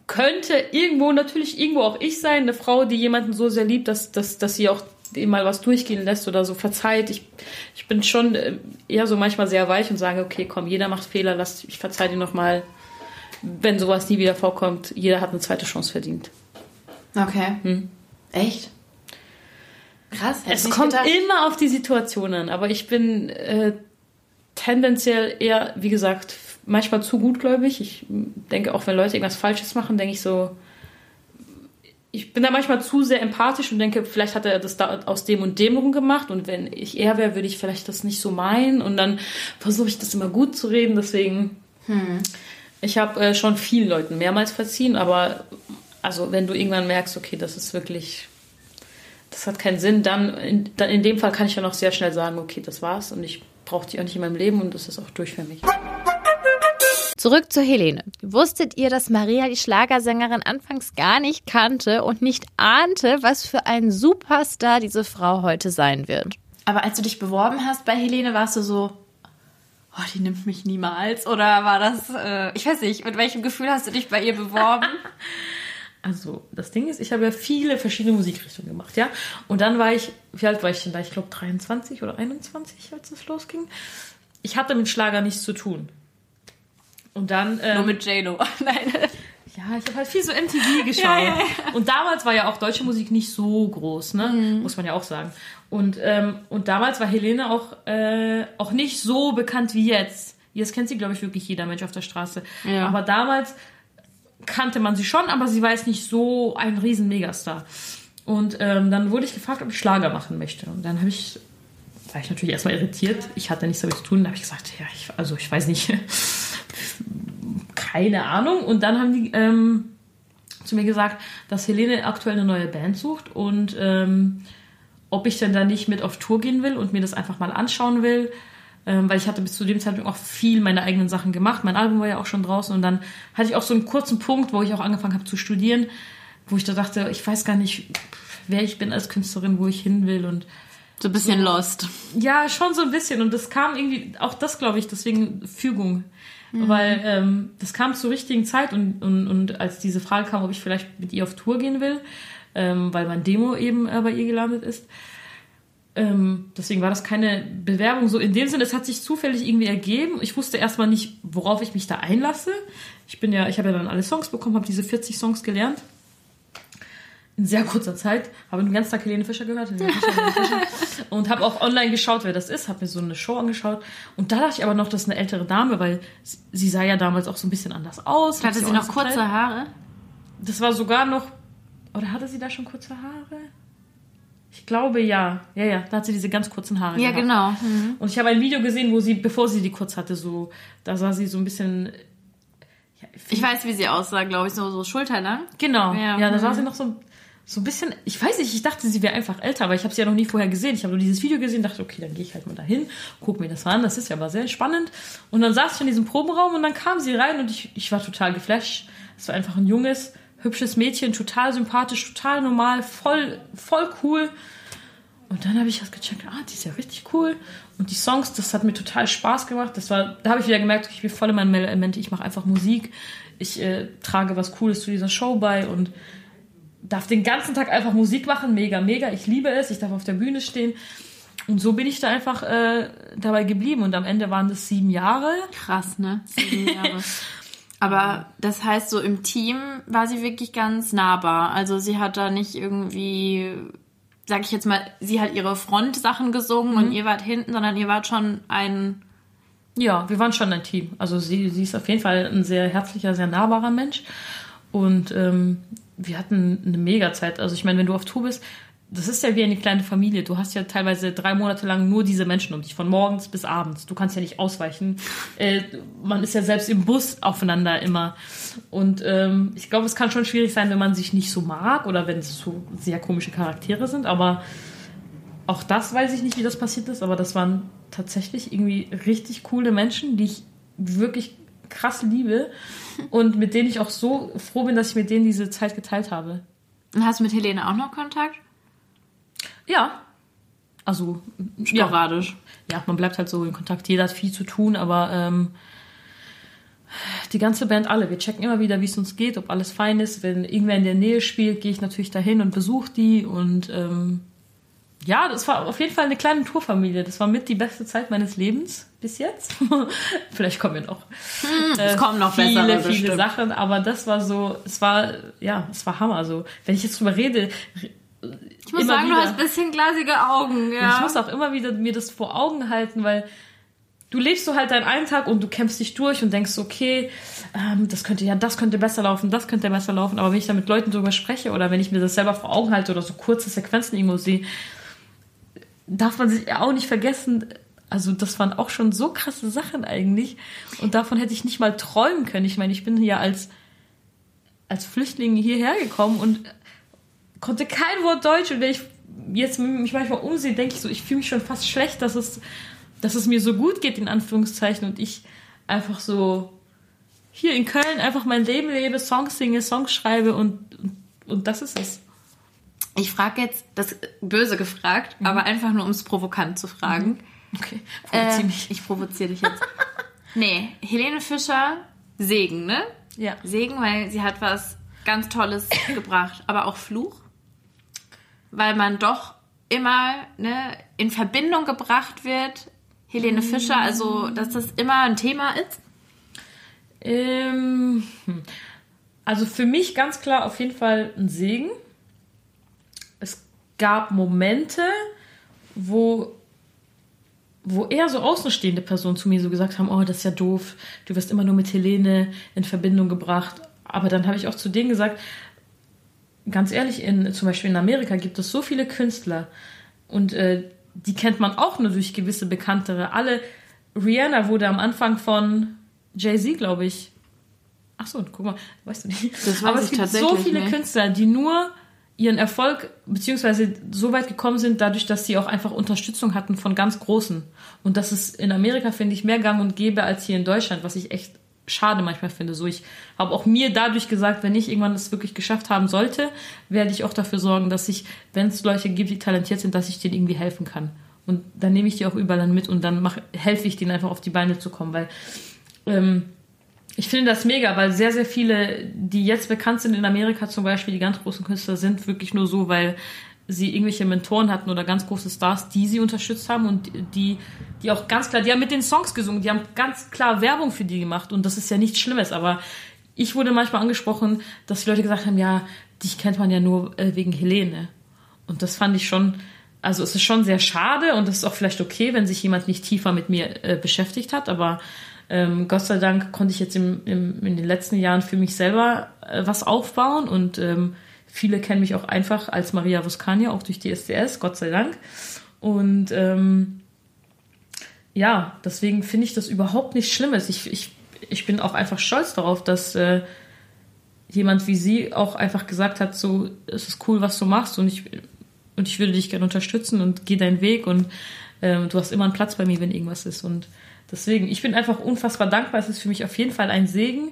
könnte irgendwo natürlich irgendwo auch ich sein, eine Frau, die jemanden so sehr liebt, dass, dass, dass sie auch dem mal was durchgehen lässt oder so verzeiht. Ich, ich bin schon äh, eher so manchmal sehr weich und sage, okay, komm, jeder macht Fehler, lass, ich verzeih dir nochmal, wenn sowas nie wieder vorkommt. Jeder hat eine zweite Chance verdient. Okay. Echt? Krass. Es kommt gedacht. immer auf die Situation an, aber ich bin äh, tendenziell eher, wie gesagt, manchmal zu gutgläubig. Ich denke auch, wenn Leute irgendwas Falsches machen, denke ich so, ich bin da manchmal zu sehr empathisch und denke, vielleicht hat er das da aus dem und dem Grund gemacht und wenn ich er wäre, würde ich vielleicht das nicht so meinen und dann versuche ich das immer gut zu reden. Deswegen, ich habe äh, schon vielen Leuten mehrmals verziehen, aber also wenn du irgendwann merkst, okay, das ist wirklich das hat keinen Sinn, dann in, dann in dem Fall kann ich ja noch sehr schnell sagen, okay, das war's und ich brauche die auch nicht in meinem Leben und das ist auch durch für mich. Zurück zu Helene. Wusstet ihr, dass Maria die Schlagersängerin anfangs gar nicht kannte und nicht ahnte, was für ein Superstar diese Frau heute sein wird? Aber als du dich beworben hast bei Helene, warst du so, oh, die nimmt mich niemals? Oder war das, äh, ich weiß nicht, mit welchem Gefühl hast du dich bei ihr beworben? (laughs) Also, das Ding ist, ich habe ja viele verschiedene Musikrichtungen gemacht, ja. Und dann war ich, wie alt war ich denn da? Ich glaube 23 oder 21, als es losging. Ich hatte mit Schlager nichts zu tun. Und dann. Ähm, Nur mit J-Lo. (laughs) Nein. Ja, ich habe halt viel so MTV (laughs) geschaut. Und damals war ja auch deutsche Musik nicht so groß, ne? Muss man ja auch sagen. Und, ähm, und damals war Helene auch, äh, auch nicht so bekannt wie jetzt. Jetzt kennt sie, glaube ich, wirklich jeder Mensch auf der Straße. Ja. Aber damals kannte man sie schon, aber sie war jetzt nicht so ein riesen Megastar. Und ähm, dann wurde ich gefragt, ob ich Schlager machen möchte. Und dann habe ich, war ich natürlich erstmal irritiert. Ich hatte nichts damit zu tun. Da habe ich gesagt, ja, ich, also ich weiß nicht, keine Ahnung. Und dann haben die ähm, zu mir gesagt, dass Helene aktuell eine neue Band sucht und ähm, ob ich denn da nicht mit auf Tour gehen will und mir das einfach mal anschauen will. Ähm, weil ich hatte bis zu dem Zeitpunkt auch viel meine eigenen Sachen gemacht. Mein Album war ja auch schon draußen und dann hatte ich auch so einen kurzen Punkt, wo ich auch angefangen habe zu studieren, wo ich da dachte, ich weiß gar nicht, wer ich bin als Künstlerin, wo ich hin will und So ein bisschen lost. ja, schon so ein bisschen. Und das kam irgendwie, auch das glaube ich, deswegen Fügung. Weil ähm, das kam zur richtigen Zeit und, und, und als diese Frage kam, ob ich vielleicht mit ihr auf Tour gehen will, ähm, weil mein Demo eben äh, bei ihr gelandet ist. Ähm, deswegen war das keine Bewerbung so in dem Sinne, es hat sich zufällig irgendwie ergeben. Ich wusste erstmal nicht, worauf ich mich da einlasse. Ich bin ja, ich habe ja dann alle Songs bekommen, habe diese 40 Songs gelernt. In sehr kurzer Zeit. Habe den ganzen Tag Helene Fischer gehört. Helene Fischer, Helene Fischer. (laughs) und habe auch online geschaut, wer das ist. Habe mir so eine Show angeschaut. Und da dachte ich aber noch, das ist eine ältere Dame, weil sie- sie sah ja damals auch so ein bisschen anders aus. Hatte Hat sie auch noch kurze Kleid- Haare? Das war sogar noch... Oder hatte sie da schon kurze Haare? Ich glaube ja. Ja, ja, da hat sie diese ganz kurzen Haare Ja, gehabt. genau. Und ich habe ein Video gesehen, wo sie, bevor sie die kurz hatte, so, da sah sie so ein bisschen. Ja, Ich weiß, wie sie aussah, glaube ich, so, so schulterlang. Genau. Ja. Ja, da sah Mhm. sie noch so, so ein bisschen. Ich weiß nicht, ich dachte, sie wäre einfach älter, aber ich habe sie ja noch nie vorher gesehen. Ich habe nur dieses Video gesehen, dachte, okay, dann gehe ich halt mal dahin, guck mir das mal an. Das ist ja aber sehr spannend. Und dann saß ich in diesem Probenraum und dann kam sie rein und ich, ich war total geflasht. Es war einfach ein junges, hübsches Mädchen, total sympathisch, total normal, voll, voll cool. Und dann habe ich das gecheckt, ah, die ist ja richtig cool. Und die Songs, das hat mir total Spaß gemacht. Das war, da habe ich wieder gemerkt, ich bin voll in meinem Element. Ich mache einfach Musik. Ich äh, trage was Cooles zu dieser Show bei und darf den ganzen Tag einfach Musik machen. Mega, mega. Ich liebe es. Ich darf auf der Bühne stehen. Und so bin ich da einfach äh, dabei geblieben. Und am Ende waren das sieben Jahre. Krass, ne? Sieben Jahre. (laughs) Aber das heißt, so im Team war sie wirklich ganz nahbar. Also sie hat da nicht irgendwie, sag ich jetzt mal, sie hat ihre Frontsachen gesungen und ihr wart hinten, sondern ihr wart schon ein. Ja, wir waren schon ein Team. Also sie, sie ist auf jeden Fall ein sehr herzlicher, sehr nahbarer Mensch. Und ähm, wir hatten eine Mega-Zeit. Also ich meine, wenn du auf Tour bist, das ist ja wie eine kleine Familie. Du hast ja teilweise drei Monate lang nur diese Menschen um dich, von morgens bis abends. Du kannst ja nicht ausweichen. (laughs) Äh, man ist ja selbst im Bus aufeinander immer. Und ähm, ich glaube, es kann schon schwierig sein, wenn man sich nicht so mag oder wenn es so sehr komische Charaktere sind. Aber auch das weiß ich nicht, wie das passiert ist, aber das waren tatsächlich irgendwie richtig coole Menschen, die ich wirklich krass liebe und mit denen ich auch so froh bin, dass ich mit denen diese Zeit geteilt habe. Und hast du mit Helene auch noch Kontakt? Ja. Also, ja, Sporadisch. ja, man bleibt halt so in Kontakt. Jeder hat viel zu tun, aber ähm, die ganze Band alle. Wir checken immer wieder, wie es uns geht, ob alles fein ist. Wenn irgendwer in der Nähe spielt, gehe ich natürlich dahin und besuche die. Und ähm, ja, das war auf jeden Fall eine kleine Tourfamilie. Das war mit die beste Zeit meines Lebens bis jetzt. (laughs) Vielleicht kommen wir noch. es äh, kommen noch viele, bessere, viele bestimmt. Sachen, aber das war so, es war, ja, es war Hammer. So, wenn ich jetzt drüber rede, Ich muss sagen, du wieder. hast ein bisschen glasige Augen, ja. Ich muss auch immer wieder mir das vor Augen halten, weil du lebst so halt deinen einen Tag und du kämpfst dich durch und denkst, okay, ähm, das könnte ja, das könnte besser laufen, das könnte besser laufen. Aber wenn ich da mit Leuten drüber spreche oder wenn ich mir das selber vor Augen halte oder so kurze Sequenzen irgendwo sehe, darf man sich auch nicht vergessen, also das waren auch schon so krasse Sachen eigentlich. Und davon hätte ich nicht mal träumen können. Ich meine, ich bin ja als, als Flüchtling hierher gekommen und konnte kein Wort Deutsch. Und wenn ich jetzt mich manchmal umsehe, denke ich so, ich fühle mich schon fast schlecht, dass es, dass es mir so gut geht, in Anführungszeichen. Und ich einfach so hier in Köln einfach mein Leben lebe, Songs singe, Songs schreibe und, und, und das ist es. Ich frage jetzt, das böse gefragt, aber einfach nur um es provokant zu fragen. Okay, Äh, provozier mich. ich provoziere dich jetzt. (laughs) nee, Helene Fischer, Segen, ne? Ja. Segen, weil sie hat was ganz Tolles (coughs) gebracht, aber auch Fluch. Weil man doch immer ne, in Verbindung gebracht wird, Helene Fischer, also dass das immer ein Thema ist. Ähm, hm. also für mich ganz klar auf jeden Fall ein Segen. Gab Momente, wo, wo eher so außenstehende Personen zu mir so gesagt haben, oh, das ist ja doof, du wirst immer nur mit Helene in Verbindung gebracht. Aber dann habe ich auch zu denen gesagt, ganz ehrlich, in, zum Beispiel in Amerika gibt es so viele Künstler und äh, die kennt man auch nur durch gewisse Bekanntere. Alle, Rihanna wurde am Anfang von Jay-Z, glaube ich. Ach so, guck mal, weißt du nicht. Das weiß Aber es gibt so viele nicht. Künstler, die nur ihren Erfolg beziehungsweise so weit gekommen sind, dadurch, dass sie auch einfach Unterstützung hatten von ganz Großen. Und das ist in Amerika, finde ich, mehr gang und gäbe als hier in Deutschland, was ich echt schade manchmal finde. So, ich habe auch mir dadurch gesagt, wenn ich irgendwann das wirklich geschafft haben sollte, werde ich auch dafür sorgen, dass ich, wenn es Leute gibt, die talentiert sind, dass ich denen irgendwie helfen kann. Und dann nehme ich die auch überall mit und dann mach, helfe ich denen einfach auf die Beine zu kommen, weil ähm, ich finde das mega, weil sehr, sehr viele, die jetzt bekannt sind in Amerika zum Beispiel, die ganz großen Künstler, sind wirklich nur so, weil sie irgendwelche Mentoren hatten oder ganz große Stars, die sie unterstützt haben und die, die auch ganz klar, die haben mit den Songs gesungen, die haben ganz klar Werbung für die gemacht und das ist ja nichts Schlimmes, aber ich wurde manchmal angesprochen, dass die Leute gesagt haben, ja, dich kennt man ja nur äh, wegen Helene. Und das fand ich schon, also es ist schon sehr schade und es ist auch vielleicht okay, wenn sich jemand nicht tiefer mit mir äh, beschäftigt hat, aber ähm, Gott sei Dank konnte ich jetzt im, im, in den letzten Jahren für mich selber äh, was aufbauen und ähm, viele kennen mich auch einfach als Maria Vuscania, auch durch die SDS, Gott sei Dank. Und ähm, ja, deswegen finde ich das überhaupt nicht Schlimmes. Ich, ich, ich bin auch einfach stolz darauf, dass äh, jemand wie sie auch einfach gesagt hat, so, es ist cool, was du machst und ich, und ich würde dich gerne unterstützen und geh deinen Weg und äh, du hast immer einen Platz bei mir, wenn irgendwas ist. Und deswegen, ich bin einfach unfassbar dankbar. Es ist für mich auf jeden Fall ein Segen.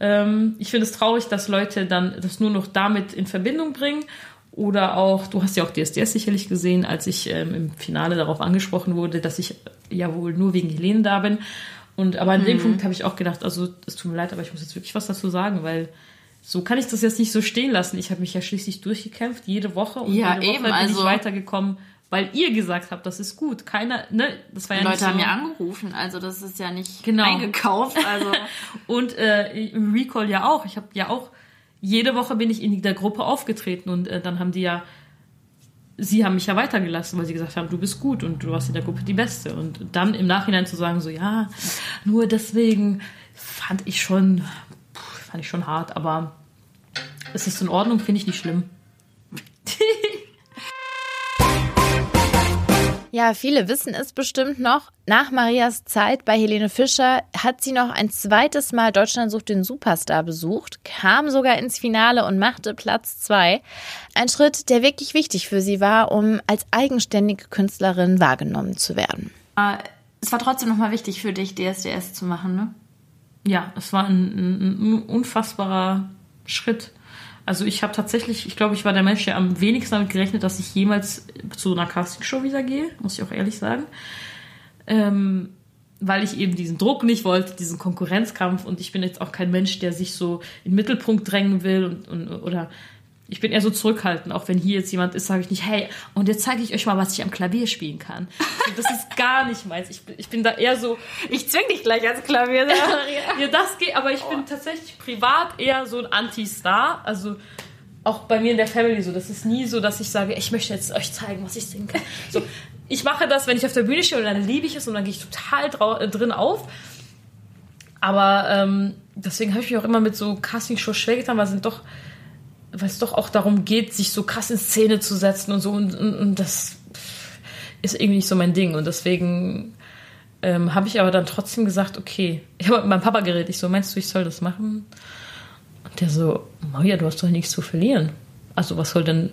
Ähm, ich finde es traurig, dass Leute dann das nur noch damit in Verbindung bringen. Oder auch, du hast ja auch DSDS sicherlich gesehen, als ich ähm, im Finale darauf angesprochen wurde, dass ich ja wohl nur wegen Helene da bin. Und aber an mhm. dem Punkt habe ich auch gedacht, also es tut mir leid, aber ich muss jetzt wirklich was dazu sagen, weil so kann ich das jetzt nicht so stehen lassen. Ich habe mich ja schließlich durchgekämpft, jede Woche und ja, jede Woche eben, bin also ich weitergekommen, weil ihr gesagt habt, das ist gut. Keiner, ne, das war ja Leute nicht so. haben ja angerufen, also das ist ja nicht Genau. eingekauft. Also (laughs) und äh, im Recall ja auch. Ich habe ja auch jede Woche bin ich in der Gruppe aufgetreten und äh, dann haben die ja sie haben mich ja weitergelassen, weil sie gesagt haben, du bist gut und du warst in der Gruppe die Beste. Und dann im Nachhinein zu sagen, so ja, nur deswegen fand ich schon, fand ich schon hart, aber es ist in Ordnung, finde ich nicht schlimm. (laughs) Ja, viele wissen es bestimmt noch. Nach Marias Zeit bei Helene Fischer hat sie noch ein zweites Mal Deutschland sucht den Superstar besucht, kam sogar ins Finale und machte Platz zwei. Ein Schritt, der wirklich wichtig für sie war, um als eigenständige Künstlerin wahrgenommen zu werden. Es war trotzdem nochmal wichtig für dich, DSDS zu machen, ne? Ja, es war ein, ein, ein unfassbarer Schritt. Also ich habe tatsächlich, ich glaube, ich war der Mensch, der am wenigsten damit gerechnet, dass ich jemals zu einer Castingshow wieder gehe, muss ich auch ehrlich sagen. Ähm, weil ich eben diesen Druck nicht wollte, diesen Konkurrenzkampf und ich bin jetzt auch kein Mensch, der sich so in den Mittelpunkt drängen will und, und oder ich bin eher so zurückhaltend, auch wenn hier jetzt jemand ist, sage ich nicht, hey, und jetzt zeige ich euch mal, was ich am Klavier spielen kann. So, das ist gar nicht meins. Ich bin, ich bin da eher so, Ich zwing dich gleich ans Klavier. (laughs) ja, das geht, aber ich bin tatsächlich privat eher so ein Anti-Star. Also auch bei mir in der Family so. Das ist nie so, dass ich sage, ich möchte jetzt euch zeigen, was ich singen kann. So, ich mache das, wenn ich auf der Bühne stehe und dann liebe ich es und dann gehe ich total äh, drin auf. Aber ähm, deswegen habe ich mich auch immer mit so Castingshows schwer getan, weil es sind doch, weil es doch auch darum geht, sich so krass in Szene zu setzen und so und, und, und das ist irgendwie nicht so mein Ding und deswegen ähm, habe ich aber dann trotzdem gesagt, okay, ich habe mit meinem Papa geredet, ich so, meinst du, ich soll das machen? Und der so, Maria, du hast doch nichts zu verlieren. Also was soll denn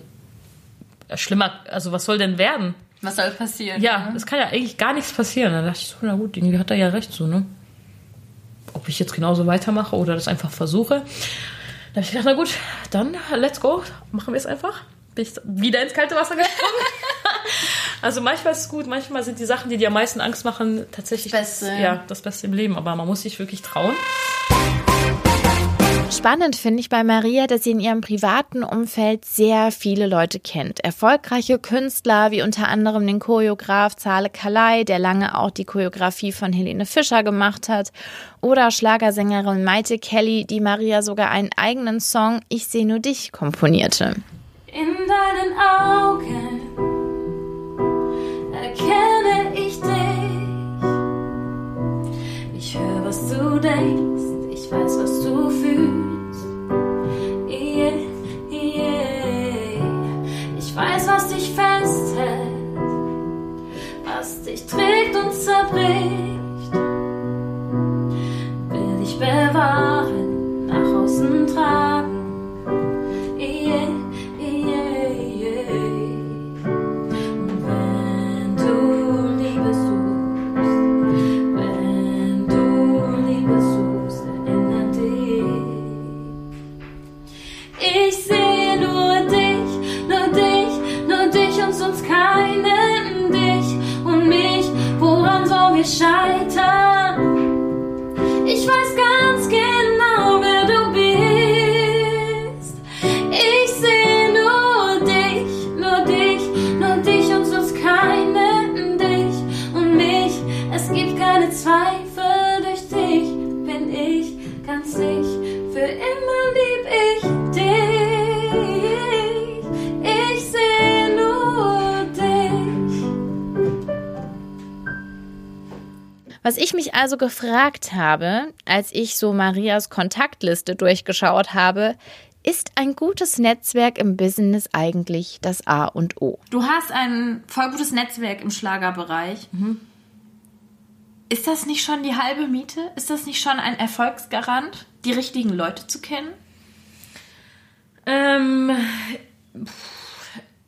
äh, schlimmer, also was soll denn werden? Was soll passieren? Ja, es kann ja eigentlich gar nichts passieren. Dann dachte ich so, na gut, irgendwie hat er ja recht so, ne? Ob ich jetzt genauso weitermache oder das einfach versuche. Da habe ich gedacht, na gut, dann let's go, machen wir es einfach. Bin ich wieder ins kalte Wasser gesprungen. (laughs) also manchmal ist es gut, manchmal sind die Sachen, die dir am meisten Angst machen, tatsächlich Das ja, das Beste im Leben. Aber man muss sich wirklich trauen. Spannend finde ich bei Maria, dass sie in ihrem privaten Umfeld sehr viele Leute kennt. Erfolgreiche Künstler, wie unter anderem den Choreograf Zale Kalai, der lange auch die Choreografie von Helene Fischer gemacht hat, oder Schlagersängerin Maite Kelly, die Maria sogar einen eigenen Song Ich seh nur dich komponierte. In deinen Augen erkenne submit. Was ich mich also gefragt habe, als ich so Marias Kontaktliste durchgeschaut habe, ist ein gutes Netzwerk im Business eigentlich das A und O? Du hast ein voll gutes Netzwerk im Schlagerbereich. Ist das nicht schon die halbe Miete? Ist das nicht schon ein Erfolgsgarant, die richtigen Leute zu kennen? Ähm, pff,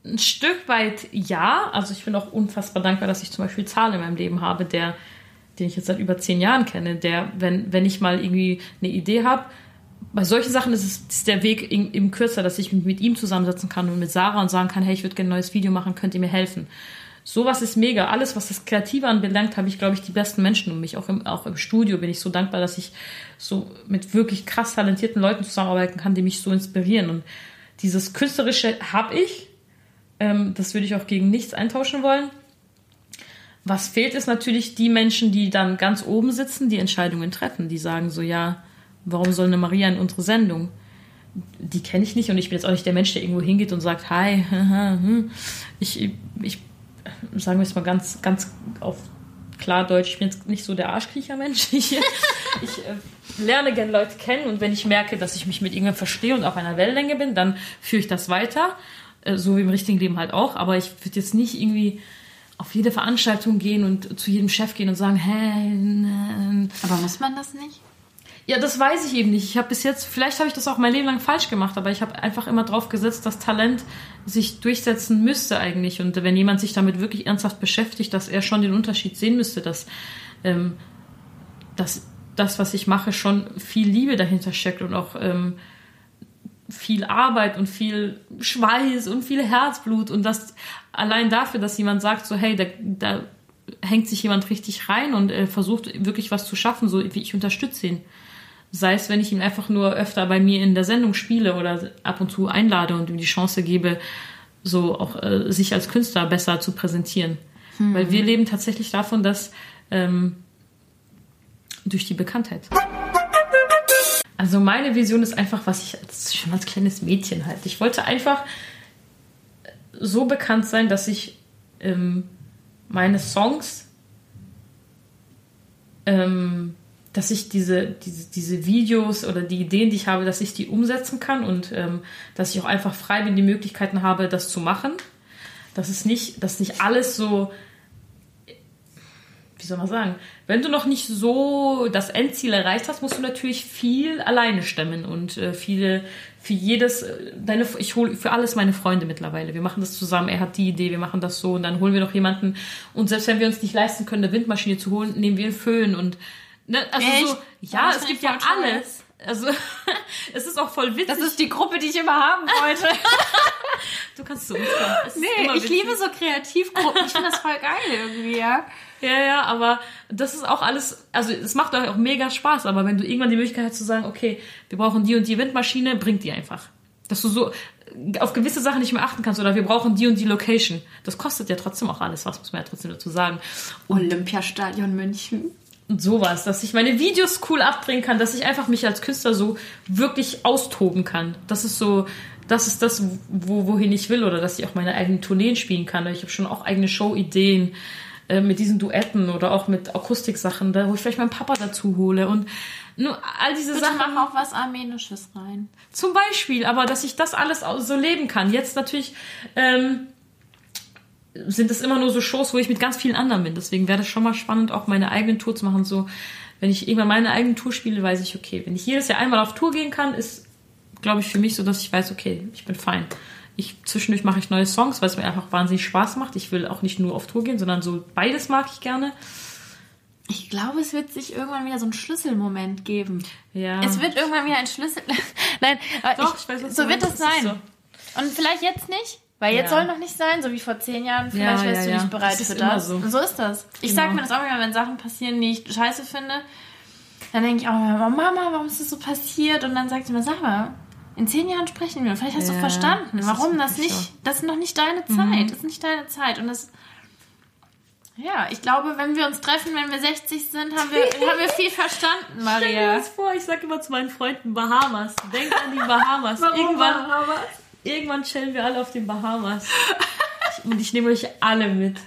ein Stück weit ja. Also ich bin auch unfassbar dankbar, dass ich zum Beispiel Zahl in meinem Leben habe, der, den ich jetzt seit über zehn Jahren kenne, der, wenn, wenn ich mal irgendwie eine Idee habe, bei solchen Sachen ist es ist der Weg im kürzer, dass ich mich mit ihm zusammensetzen kann und mit Sarah und sagen kann, hey, ich würde gerne ein neues Video machen, könnt ihr mir helfen? Sowas ist mega. Alles, was das Kreative anbelangt, habe ich, glaube ich, die besten Menschen um mich. Auch im, auch im Studio bin ich so dankbar, dass ich so mit wirklich krass talentierten Leuten zusammenarbeiten kann, die mich so inspirieren. Und dieses Künstlerische habe ich. Ähm, das würde ich auch gegen nichts eintauschen wollen. Was fehlt, ist natürlich die Menschen, die dann ganz oben sitzen, die Entscheidungen treffen, die sagen so, ja, warum soll eine Maria in unsere Sendung? Die kenne ich nicht und ich bin jetzt auch nicht der Mensch, der irgendwo hingeht und sagt, hi, (laughs) ich, ich sagen wir es mal ganz, ganz auf klar Deutsch, ich bin jetzt nicht so der Arschkriecher-Mensch. (laughs) Ich, ich äh, lerne gerne Leute kennen und wenn ich merke, dass ich mich mit irgendjemandem verstehe und auf einer Wellenlänge bin, dann führe ich das weiter. Äh, so wie im richtigen Leben halt auch. Aber ich würde jetzt nicht irgendwie auf jede Veranstaltung gehen und zu jedem Chef gehen und sagen, hey, ne, Aber muss man das nicht? ja, das weiß ich eben nicht. Ich habe bis jetzt, vielleicht habe ich das auch mein Leben lang falsch gemacht, aber ich habe einfach immer drauf gesetzt, dass Talent sich durchsetzen müsste eigentlich. Und wenn jemand sich damit wirklich ernsthaft beschäftigt, dass er schon den Unterschied sehen müsste, dass, ähm, dass das, was ich mache, schon viel Liebe dahinter steckt und auch ähm, viel Arbeit und viel Schweiß und viel Herzblut und das allein dafür, dass jemand sagt, so hey, da, da hängt sich jemand richtig rein und äh, versucht wirklich was zu schaffen, so wie ich unterstütze ihn. Sei es, wenn ich ihn einfach nur öfter bei mir in der Sendung spiele oder ab und zu einlade und ihm die Chance gebe, so auch äh, sich als Künstler besser zu präsentieren. Weil wir leben tatsächlich davon, dass ähm, durch die Bekanntheit. Also meine Vision ist einfach, was ich als, schon als kleines Mädchen halt. Ich wollte einfach so bekannt sein, dass ich ähm, meine Songs ähm, dass ich diese, diese, diese Videos oder die Ideen, die ich habe, dass ich die umsetzen kann und ähm, dass ich auch einfach frei bin, die Möglichkeiten habe, das zu machen. Das ist nicht, dass nicht alles so, soll man sagen, wenn du noch nicht so das Endziel erreicht hast, musst du natürlich viel alleine stemmen und äh, viele, für jedes, äh, deine, ich hole für alles meine Freunde mittlerweile. Wir machen das zusammen, er hat die Idee, wir machen das so und dann holen wir noch jemanden und selbst wenn wir uns nicht leisten können, eine Windmaschine zu holen, nehmen wir einen Föhn und Ne, also Echt? so, ja, es gibt ja alles. Also, (laughs) es ist auch voll witzig. Das ist die Gruppe, die ich immer haben wollte. (laughs) du kannst ist nee, ich liebe so Kreativgruppen. Ich finde das voll geil irgendwie, ja. Ja, ja, aber das ist auch alles, also es macht euch auch mega Spaß, aber wenn du irgendwann die Möglichkeit hast zu sagen, okay, wir brauchen die und die Windmaschine, bringt die einfach. Dass du so auf gewisse Sachen nicht mehr achten kannst oder wir brauchen die und die Location. Das kostet ja trotzdem auch alles, was muss man ja trotzdem dazu sagen. Olympiastadion München. Und sowas, dass ich meine Videos cool abdrehen kann, dass ich einfach mich als Künstler so wirklich austoben kann. Das ist so, das ist das, wo, wohin ich will oder dass ich auch meine eigenen Tourneen spielen kann. Ich habe schon auch eigene Show-Ideen äh, mit diesen Duetten oder auch mit Akustiksachen, da wo ich vielleicht meinen Papa dazu hole und nur all diese Bitte Sachen. mach auch was Armenisches rein. Zum Beispiel, aber dass ich das alles so leben kann. Jetzt natürlich ähm, sind es immer nur so Shows, wo ich mit ganz vielen anderen bin. Deswegen wäre das schon mal spannend, auch meine eigenen Tour zu machen. So, wenn ich irgendwann meine eigene Tour spiele, weiß ich, okay, wenn ich jedes Jahr einmal auf Tour gehen kann, ist, glaube ich, für mich so, dass ich weiß, okay, ich bin fein. Ich, zwischendurch mache ich neue Songs, weil es mir einfach wahnsinnig Spaß macht. Ich will auch nicht nur auf Tour gehen, sondern so beides mag ich gerne. Ich glaube, es wird sich irgendwann wieder so ein Schlüsselmoment geben. Ja. Es wird irgendwann wieder ein Schlüssel. (laughs) Nein, aber Doch, ich, ich weiß, was so du wird es Das sein. Und vielleicht jetzt nicht, weil jetzt Ja. soll noch nicht sein, so wie vor zehn Jahren. Vielleicht Ja, wärst ja, du nicht bereit Das für das. so. Und so ist das. Ich Genau. sag mir das auch immer, wenn Sachen passieren, die ich scheiße finde. Dann denke ich auch immer, Mama, warum ist das so passiert? Und dann sagt sie mir, sag mal, in zehn Jahren sprechen wir. Vielleicht hast du Ja, verstanden, das ist warum das nicht. so. Mhm. Das ist noch nicht deine Zeit. Das ist nicht deine Zeit. Und das. Ja, ich glaube, wenn wir uns treffen, wenn wir 60 sind, haben wir, (laughs) haben wir viel verstanden, Stell dir Maria. das vor, ich sag immer zu meinen Freunden Bahamas. Denk an die Bahamas. irgendwann, irgendwann chillen wir alle auf den Bahamas. Ich- Und ich nehme euch alle mit.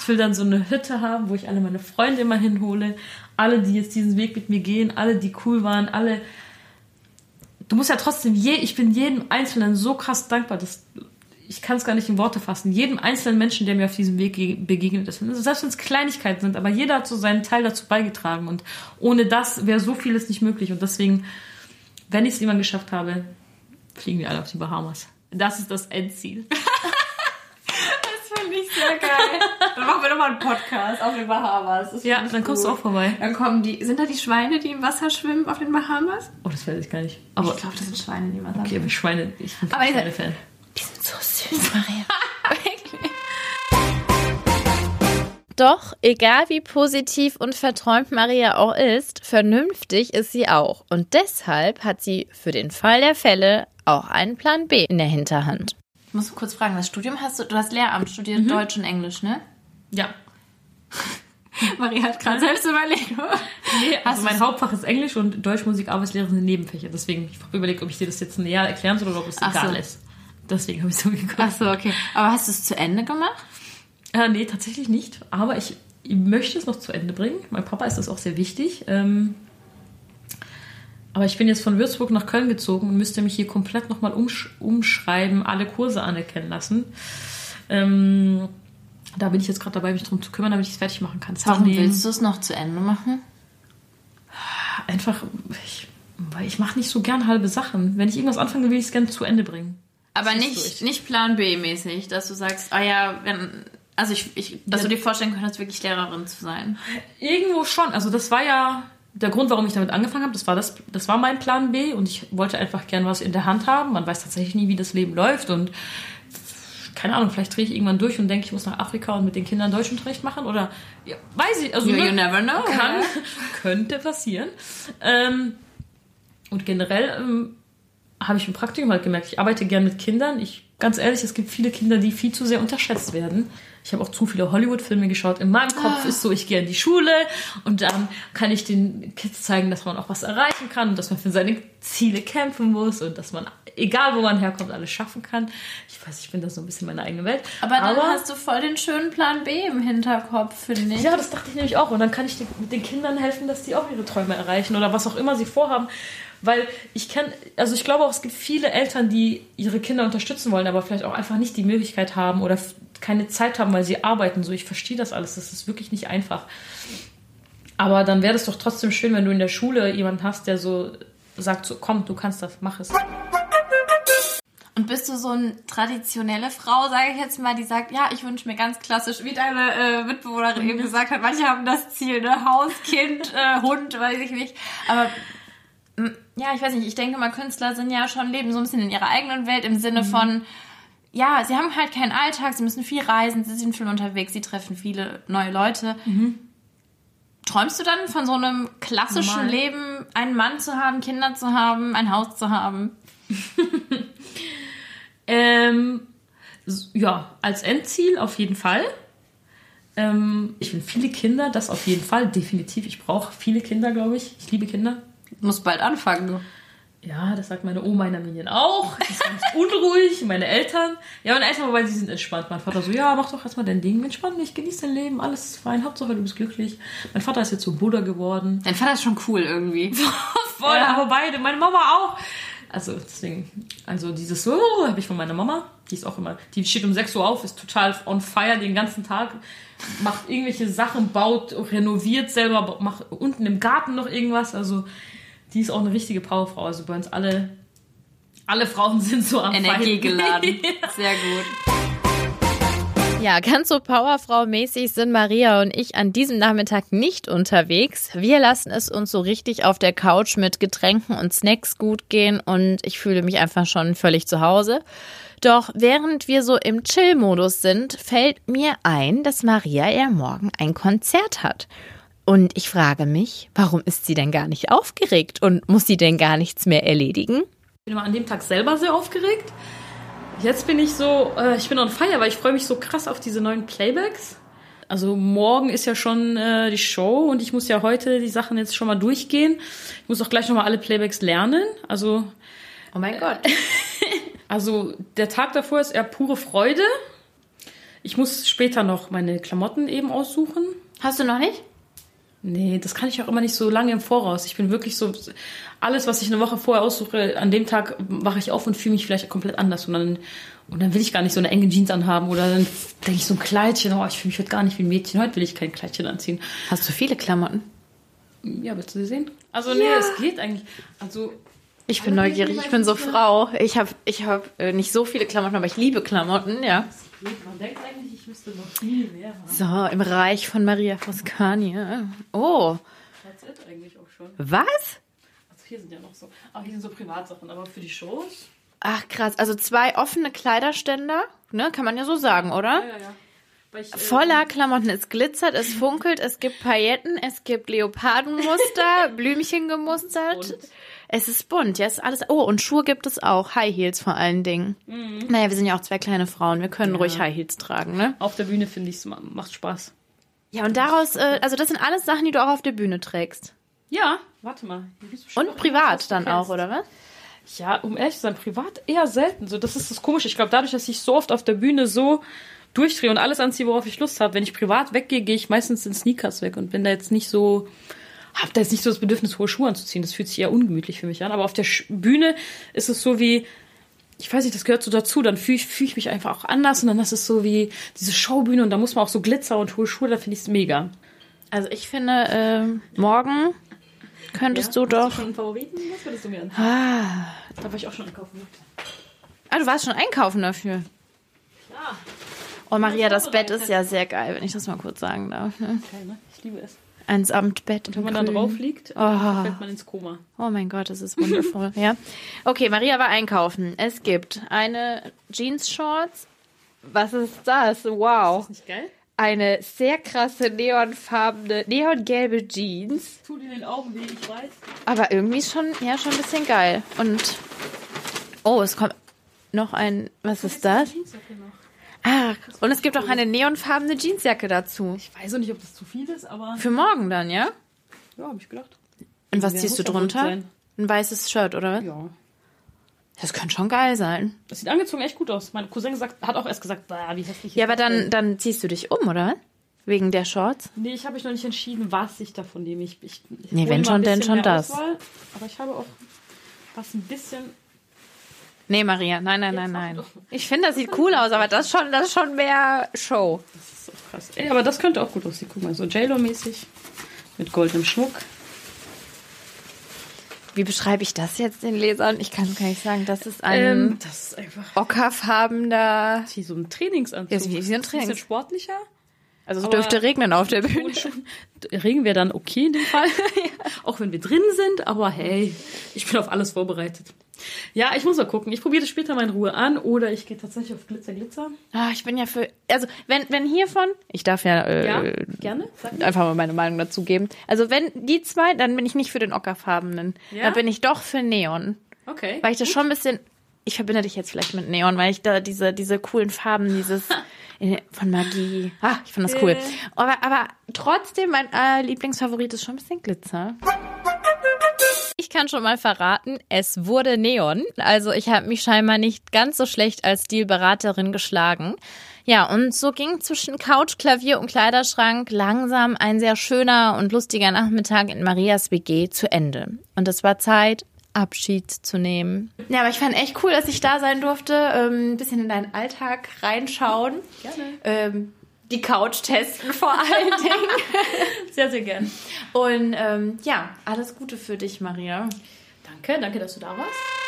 Ich will dann so eine Hütte haben, wo ich alle meine Freunde immer hinhole. Alle, die jetzt diesen Weg mit mir gehen, alle, die cool waren, alle. Du musst ja trotzdem, je, ich bin jedem Einzelnen so krass dankbar, dass ich kann es gar nicht in Worte fassen. Jedem einzelnen Menschen, der mir auf diesem Weg ge- begegnet ist. Also Selbst wenn es Kleinigkeiten sind, aber jeder hat so seinen Teil dazu beigetragen. Und ohne das wäre so vieles nicht möglich. Und deswegen, wenn ich es irgendwann geschafft habe, fliegen wir alle auf die Bahamas. Das ist das Endziel. (laughs) Das finde ich sehr geil. Dann machen wir nochmal einen Podcast auf den Bahamas. Ja, dann kommst du gut. auch vorbei. Dann kommen die. Sind da die Schweine, die im Wasser schwimmen auf den Bahamas? Oh, das weiß ich gar nicht. Aber ich glaube, das sind Schweine, die im Wasser okay, aber Schweine, ich bin Aber Schweinefan. Die sind so süß, Maria. (laughs) Doch, egal wie positiv und verträumt Maria auch ist, vernünftig ist sie auch. Und deshalb hat sie für den Fall der Fälle auch einen Plan B in der Hinterhand. Ich muss kurz fragen, das Studium hast du, du hast Lehramt studiert, Deutsch und Englisch, ne? Ja. (laughs) Maria hat gerade selbst überlegt. Nee, also mein Hauptfach ist Englisch und Deutsch, Musik, Arbeitslehre sind Nebenfächer. Deswegen, ich habe überlegt, ob ich dir das jetzt näher erklären soll oder ob es Ach so. egal ist. Deswegen habe ich so geguckt. Achso, okay. Aber hast du es zu Ende gemacht? Äh, nee, tatsächlich nicht. Aber ich, ich möchte es noch zu Ende bringen. Mein Papa ist das auch sehr wichtig. Ähm, aber ich bin jetzt von Würzburg nach Köln gezogen und müsste mich hier komplett nochmal umsch umschreiben, alle Kurse anerkennen lassen. Ähm, da bin ich jetzt gerade dabei, mich drum zu kümmern, damit ich es fertig machen kann. Warum Zudem- willst du es noch zu Ende machen? Einfach, ich, weil ich mache nicht so gern halbe Sachen. Wenn ich irgendwas anfange, will ich es gerne zu Ende bringen. Aber nicht, durch. nicht Plan B-mäßig, dass du sagst, ah ja, wenn, also ich, ich dass Ja. du dir vorstellen könntest, wirklich Lehrerin zu sein. Irgendwo schon. Also das war ja der Grund, warum ich damit angefangen habe. Das war das, das war mein Plan B und ich wollte einfach gern was in der Hand haben. Man weiß tatsächlich nie, wie das Leben läuft und keine Ahnung, vielleicht drehe ich irgendwann durch und denke, ich muss nach Afrika und mit den Kindern Deutschunterricht machen oder ja, weiß ich. Also You- ne, you never know, Kann, (laughs) könnte passieren. Ähm, und generell ähm, habe ich im Praktikum halt gemerkt, ich arbeite gern mit Kindern. Ich, ganz ehrlich, es gibt viele Kinder, die viel zu sehr unterschätzt werden. Ich habe auch zu viele Hollywood-Filme geschaut. In meinem Kopf ist so, ich gehe in die Schule und dann kann ich den Kids zeigen, dass man auch was erreichen kann und dass man für seine Ziele kämpfen muss und dass man, egal wo man herkommt, alles schaffen kann. Ich weiß, ich bin da so ein bisschen meine eigene Welt. Aber dann hast du voll den schönen Plan B im Hinterkopf, finde ich. Ja, das dachte ich nämlich auch. Und dann kann ich den, mit den Kindern helfen, dass die auch ihre Träume erreichen oder was auch immer sie vorhaben. Weil ich kenne, also ich glaube auch, es gibt viele Eltern, die ihre Kinder unterstützen wollen, aber vielleicht auch einfach nicht die Möglichkeit haben oder keine Zeit haben, weil sie arbeiten. So, ich verstehe das alles. Das ist wirklich nicht einfach. Aber dann wäre es doch trotzdem schön, wenn du in der Schule jemanden hast, der so sagt, so komm, du kannst das, mach es. Und bist du so eine traditionelle Frau, sage ich jetzt mal, die sagt, ja, ich wünsche mir ganz klassisch, wie deine äh, Mitbewohnerin eben gesagt hat, manche haben das Ziel, ne, Haus, Kind, äh, Hund, weiß ich nicht. Aber ja, ich weiß nicht, ich denke mal, Künstler sind ja schon, leben so ein bisschen in ihrer eigenen Welt im Sinne von, ja, sie haben halt keinen Alltag, sie müssen viel reisen, sie sind viel unterwegs, sie treffen viele neue Leute. Träumst du dann von so einem klassischen Normal. Leben, einen Mann zu haben, Kinder zu haben, ein Haus zu haben? (laughs) Ähm, ja, als Endziel auf jeden Fall. Ähm, ich will viele Kinder, das auf jeden Fall, definitiv. Ich brauche viele Kinder, glaube ich. Ich liebe Kinder. Muss bald anfangen, du. Ja, das sagt meine Oma in Armenien auch. Die ist ganz (laughs) unruhig. Meine Eltern. Ja, meine Eltern, wobei sie sind entspannt. Mein Vater so, ja, mach doch erstmal dein Ding. Entspann dich, genieß dein Leben, alles ist fein. Hauptsache, du bist glücklich. Mein Vater ist jetzt so Buddha geworden. Dein Vater ist schon cool irgendwie. (laughs) Voll, aber beide, meine Mama auch. Also deswegen, also dieses so habe ich von meiner Mama. Die ist auch immer, die steht um 6 Uhr auf, ist total on fire den ganzen Tag, macht irgendwelche Sachen, baut, renoviert selber, macht unten im Garten noch irgendwas. Also die ist auch eine richtige Powerfrau. Also bei uns alle, alle Frauen (laughs) sind so am Energie Fighten. geladen. (laughs) Sehr gut. Ja, ganz so Powerfrau-mäßig sind Maria und ich an diesem Nachmittag nicht unterwegs. Wir lassen es uns so richtig auf der Couch mit Getränken und Snacks gut gehen und ich fühle mich einfach schon völlig zu Hause. Doch während wir so im Chill-Modus sind, fällt mir ein, dass Maria ja morgen ein Konzert hat. Und ich frage mich, warum ist sie denn gar nicht aufgeregt und muss sie denn gar nichts mehr erledigen? Ich bin immer an dem Tag selber sehr aufgeregt. Jetzt bin ich so, äh, ich bin on fire, weil ich freue mich so krass auf diese neuen Playbacks. Also morgen ist ja schon äh, die Show und ich muss ja heute die Sachen jetzt schon mal durchgehen. Ich muss auch gleich noch mal alle Playbacks lernen. Also, Oh mein Gott. (laughs) also der Tag davor ist eher pure Freude. Ich muss später noch meine Klamotten eben aussuchen. Hast du noch nicht? Nee, das kann ich auch immer nicht so lange im Voraus. Ich bin wirklich so, alles, was ich eine Woche vorher aussuche, an dem Tag wache ich auf und fühle mich vielleicht komplett anders. Und dann, und dann will ich gar nicht so eine enge Jeans anhaben oder dann denke ich so ein Kleidchen, oh, ich fühle mich heute gar nicht wie ein Mädchen, heute will ich kein Kleidchen anziehen. Hast du viele Klamotten? Ja, willst du sie sehen? Also, nee, es geht eigentlich. Also, Ich bin neugierig, ich bin so Frau. Ich habe ich hab, äh, nicht so viele Klamotten, aber ich liebe Klamotten, ja. Man denkt eigentlich, ich müsste noch viel mehr haben. So, im Reich von Maria Frascani. Oh, That's it eigentlich auch schon. was? Also, hier sind ja noch so, ah, hier sind so Privatsachen, aber für die Shows. Ach krass, also zwei offene Kleiderständer, ne, kann man ja so sagen, oder? Ja, ja. Weil ich, äh, Voller Klamotten, es glitzert, es funkelt, es gibt Pailletten, es gibt Leopardenmuster, (laughs) Blümchen gemustert. bunt. Es ist bunt, ja, es ist alles. Oh, und Schuhe gibt es auch, High Heels vor allen Dingen. Naja, wir sind ja auch zwei kleine Frauen, wir können ruhig High Heels tragen, ne? Auf der Bühne finde ich es macht Spaß. Ja, und daraus, äh, also das sind alles Sachen, die du auch auf der Bühne trägst. Ja, warte mal. Und privat dann auch, oder was? Ja, um ehrlich zu sein, privat eher selten. So, das ist das Komische. Ich glaube, dadurch, dass ich so oft auf der Bühne so durchdrehe und alles anziehe, worauf ich Lust habe, wenn ich privat weggehe, gehe ich meistens in Sneakers weg und bin da jetzt nicht so, habe da jetzt nicht so das Bedürfnis, hohe Schuhe anzuziehen. Das fühlt sich eher ungemütlich für mich an. Aber auf der Bühne ist es so wie, ich weiß nicht, das gehört so dazu. Dann fühle ich, fühl ich mich einfach auch anders und dann ist es so wie diese Showbühne und da muss man auch so Glitzer und hohe Schuhe, da finde ich es mega. Also ich finde, ähm, morgen könntest du doch. schon einen Favoriten? Was würdest du mir an? Ah. Da war ich auch schon einkaufen. ah, du warst schon einkaufen dafür. Ja, Oh Maria, das Bett ist ja sehr geil, wenn ich das mal kurz sagen darf. Ne? geil, ne? Ich liebe es. Ein Samtbett. Wenn in man dann grün. drauf liegt, Oh. fällt man ins Koma. Oh mein Gott, das ist wundervoll. (laughs) ja. Okay, Maria war einkaufen. Es gibt eine Jeans-Shorts. Was ist das? Wow. Nicht geil? Eine sehr krasse neonfarbene, neongelbe Jeans. Tut in den Augen weh, ich weiß. Aber irgendwie schon, ja, schon ein bisschen geil. Und, oh, es kommt noch ein, was ist das? Jeansjacke noch. Ah, und es gibt auch eine neonfarbene Jeansjacke dazu. Ich weiß auch nicht, ob das zu viel ist, aber Für morgen dann, ja? ja, habe ich gedacht. Und was ziehst du drunter? Ein weißes Shirt, oder was? Ja. Das könnte schon geil sein. Das sieht angezogen echt gut aus. Mein Cousin sagt, hat auch erst gesagt, wie hässlich. Ja, aber dann, denn?" dann ziehst du dich um, oder? Wegen der Shorts? Nee, ich habe mich noch nicht entschieden, was ich davon nehme. Ich, ich, ich Nee, wenn schon, denn schon das. Auswahl, aber ich habe auch was ein bisschen. Nee, Maria, nein, nein, nein, nein. Ich finde, das sieht cool aus, aber das schon, das ist schon mehr Show. Das ist so krass. Ey, aber das könnte auch gut aussehen. Guck mal, so J-Lo-mäßig. Mit goldenem Schmuck. Wie beschreibe ich das jetzt den Lesern? Ich kann gar nicht sagen, das ist ein Ähm, das ist einfach ockerfarbener. wie so ein Trainingsanzug. Ja, wie- wie so ein Ist bisschen Trainings- sportlicher. Also dürfte regnen auf der Bühne. Regen wir dann okay in dem Fall. (laughs) Auch wenn wir drin sind, aber hey, ich bin auf alles vorbereitet. Ja, ich muss mal gucken. Ich probiere das später mal in Ruhe an oder ich gehe tatsächlich auf Glitzer, Glitzer. Ah, ich bin ja für. Also, wenn, wenn hiervon. Ich darf ja, äh, Ja, gerne. Einfach mal meine Meinung dazu geben. Also, wenn die zwei, dann bin ich nicht für den ockerfarbenen. Ja? Da bin ich doch für Neon. Okay. Weil ich das schon ein bisschen. Ich verbinde dich jetzt vielleicht mit Neon, weil ich da diese, diese coolen Farben, dieses (laughs) von Magie. Ah, ich finde das cool. Äh. Aber, aber trotzdem, mein äh, Lieblingsfavorit ist schon ein bisschen Glitzer. Ich kann schon mal verraten, es wurde Neon. Also ich habe mich scheinbar nicht ganz so schlecht als Stilberaterin geschlagen. Ja, und so ging zwischen Couch, Klavier und Kleiderschrank langsam ein sehr schöner und lustiger Nachmittag in Marias WG zu Ende. Und es war Zeit, Abschied zu nehmen. Ja, aber ich fand echt cool, dass ich da sein durfte, ähm, ein bisschen in deinen Alltag reinschauen. Gerne. Ähm, die Couch testen vor allen (laughs) Dingen. Sehr, sehr gern. Und ähm, ja, alles Gute für dich, Maria. Danke, danke, dass du da warst.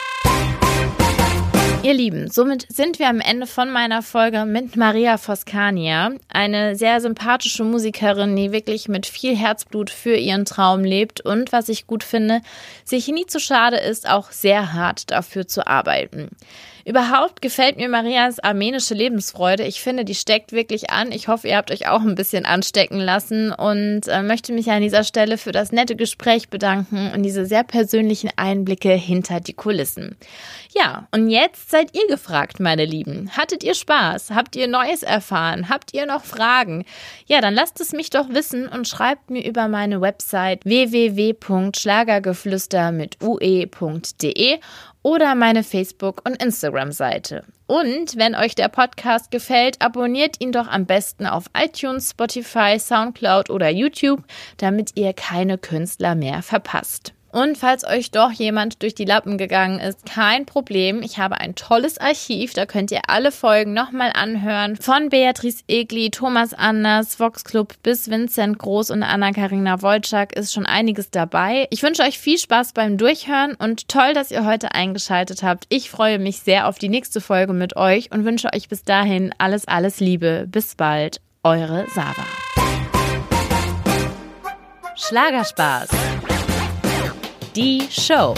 Ihr Lieben, somit sind wir am Ende von meiner Folge mit Maria Foscania, eine sehr sympathische Musikerin, die wirklich mit viel Herzblut für ihren Traum lebt und, was ich gut finde, sich nie zu schade ist, auch sehr hart dafür zu arbeiten. Überhaupt gefällt mir Marias armenische Lebensfreude. Ich finde, die steckt wirklich an. Ich hoffe, ihr habt euch auch ein bisschen anstecken lassen und äh, möchte mich an dieser Stelle für das nette Gespräch bedanken und diese sehr persönlichen Einblicke hinter die Kulissen. Ja, und jetzt seid ihr gefragt, meine Lieben. Hattet ihr Spaß? Habt ihr Neues erfahren? Habt ihr noch Fragen? Ja, dann lasst es mich doch wissen und schreibt mir über meine Website www.schlagergeflüster mit ue.de oder meine Facebook- und Instagram-Seite. Und wenn euch der Podcast gefällt, abonniert ihn doch am besten auf iTunes, Spotify, SoundCloud oder YouTube, damit ihr keine Künstler mehr verpasst. Und falls euch doch jemand durch die Lappen gegangen ist, kein Problem. Ich habe ein tolles Archiv. Da könnt ihr alle Folgen nochmal anhören. Von Beatrice Egli, Thomas Anders, Vox Club bis Vincent Groß und Anna-Karina Wolczak ist schon einiges dabei. Ich wünsche euch viel Spaß beim Durchhören und toll, dass ihr heute eingeschaltet habt. Ich freue mich sehr auf die nächste Folge mit euch und wünsche euch bis dahin alles, alles Liebe. Bis bald. Eure Sava. Schlagerspaß die Show.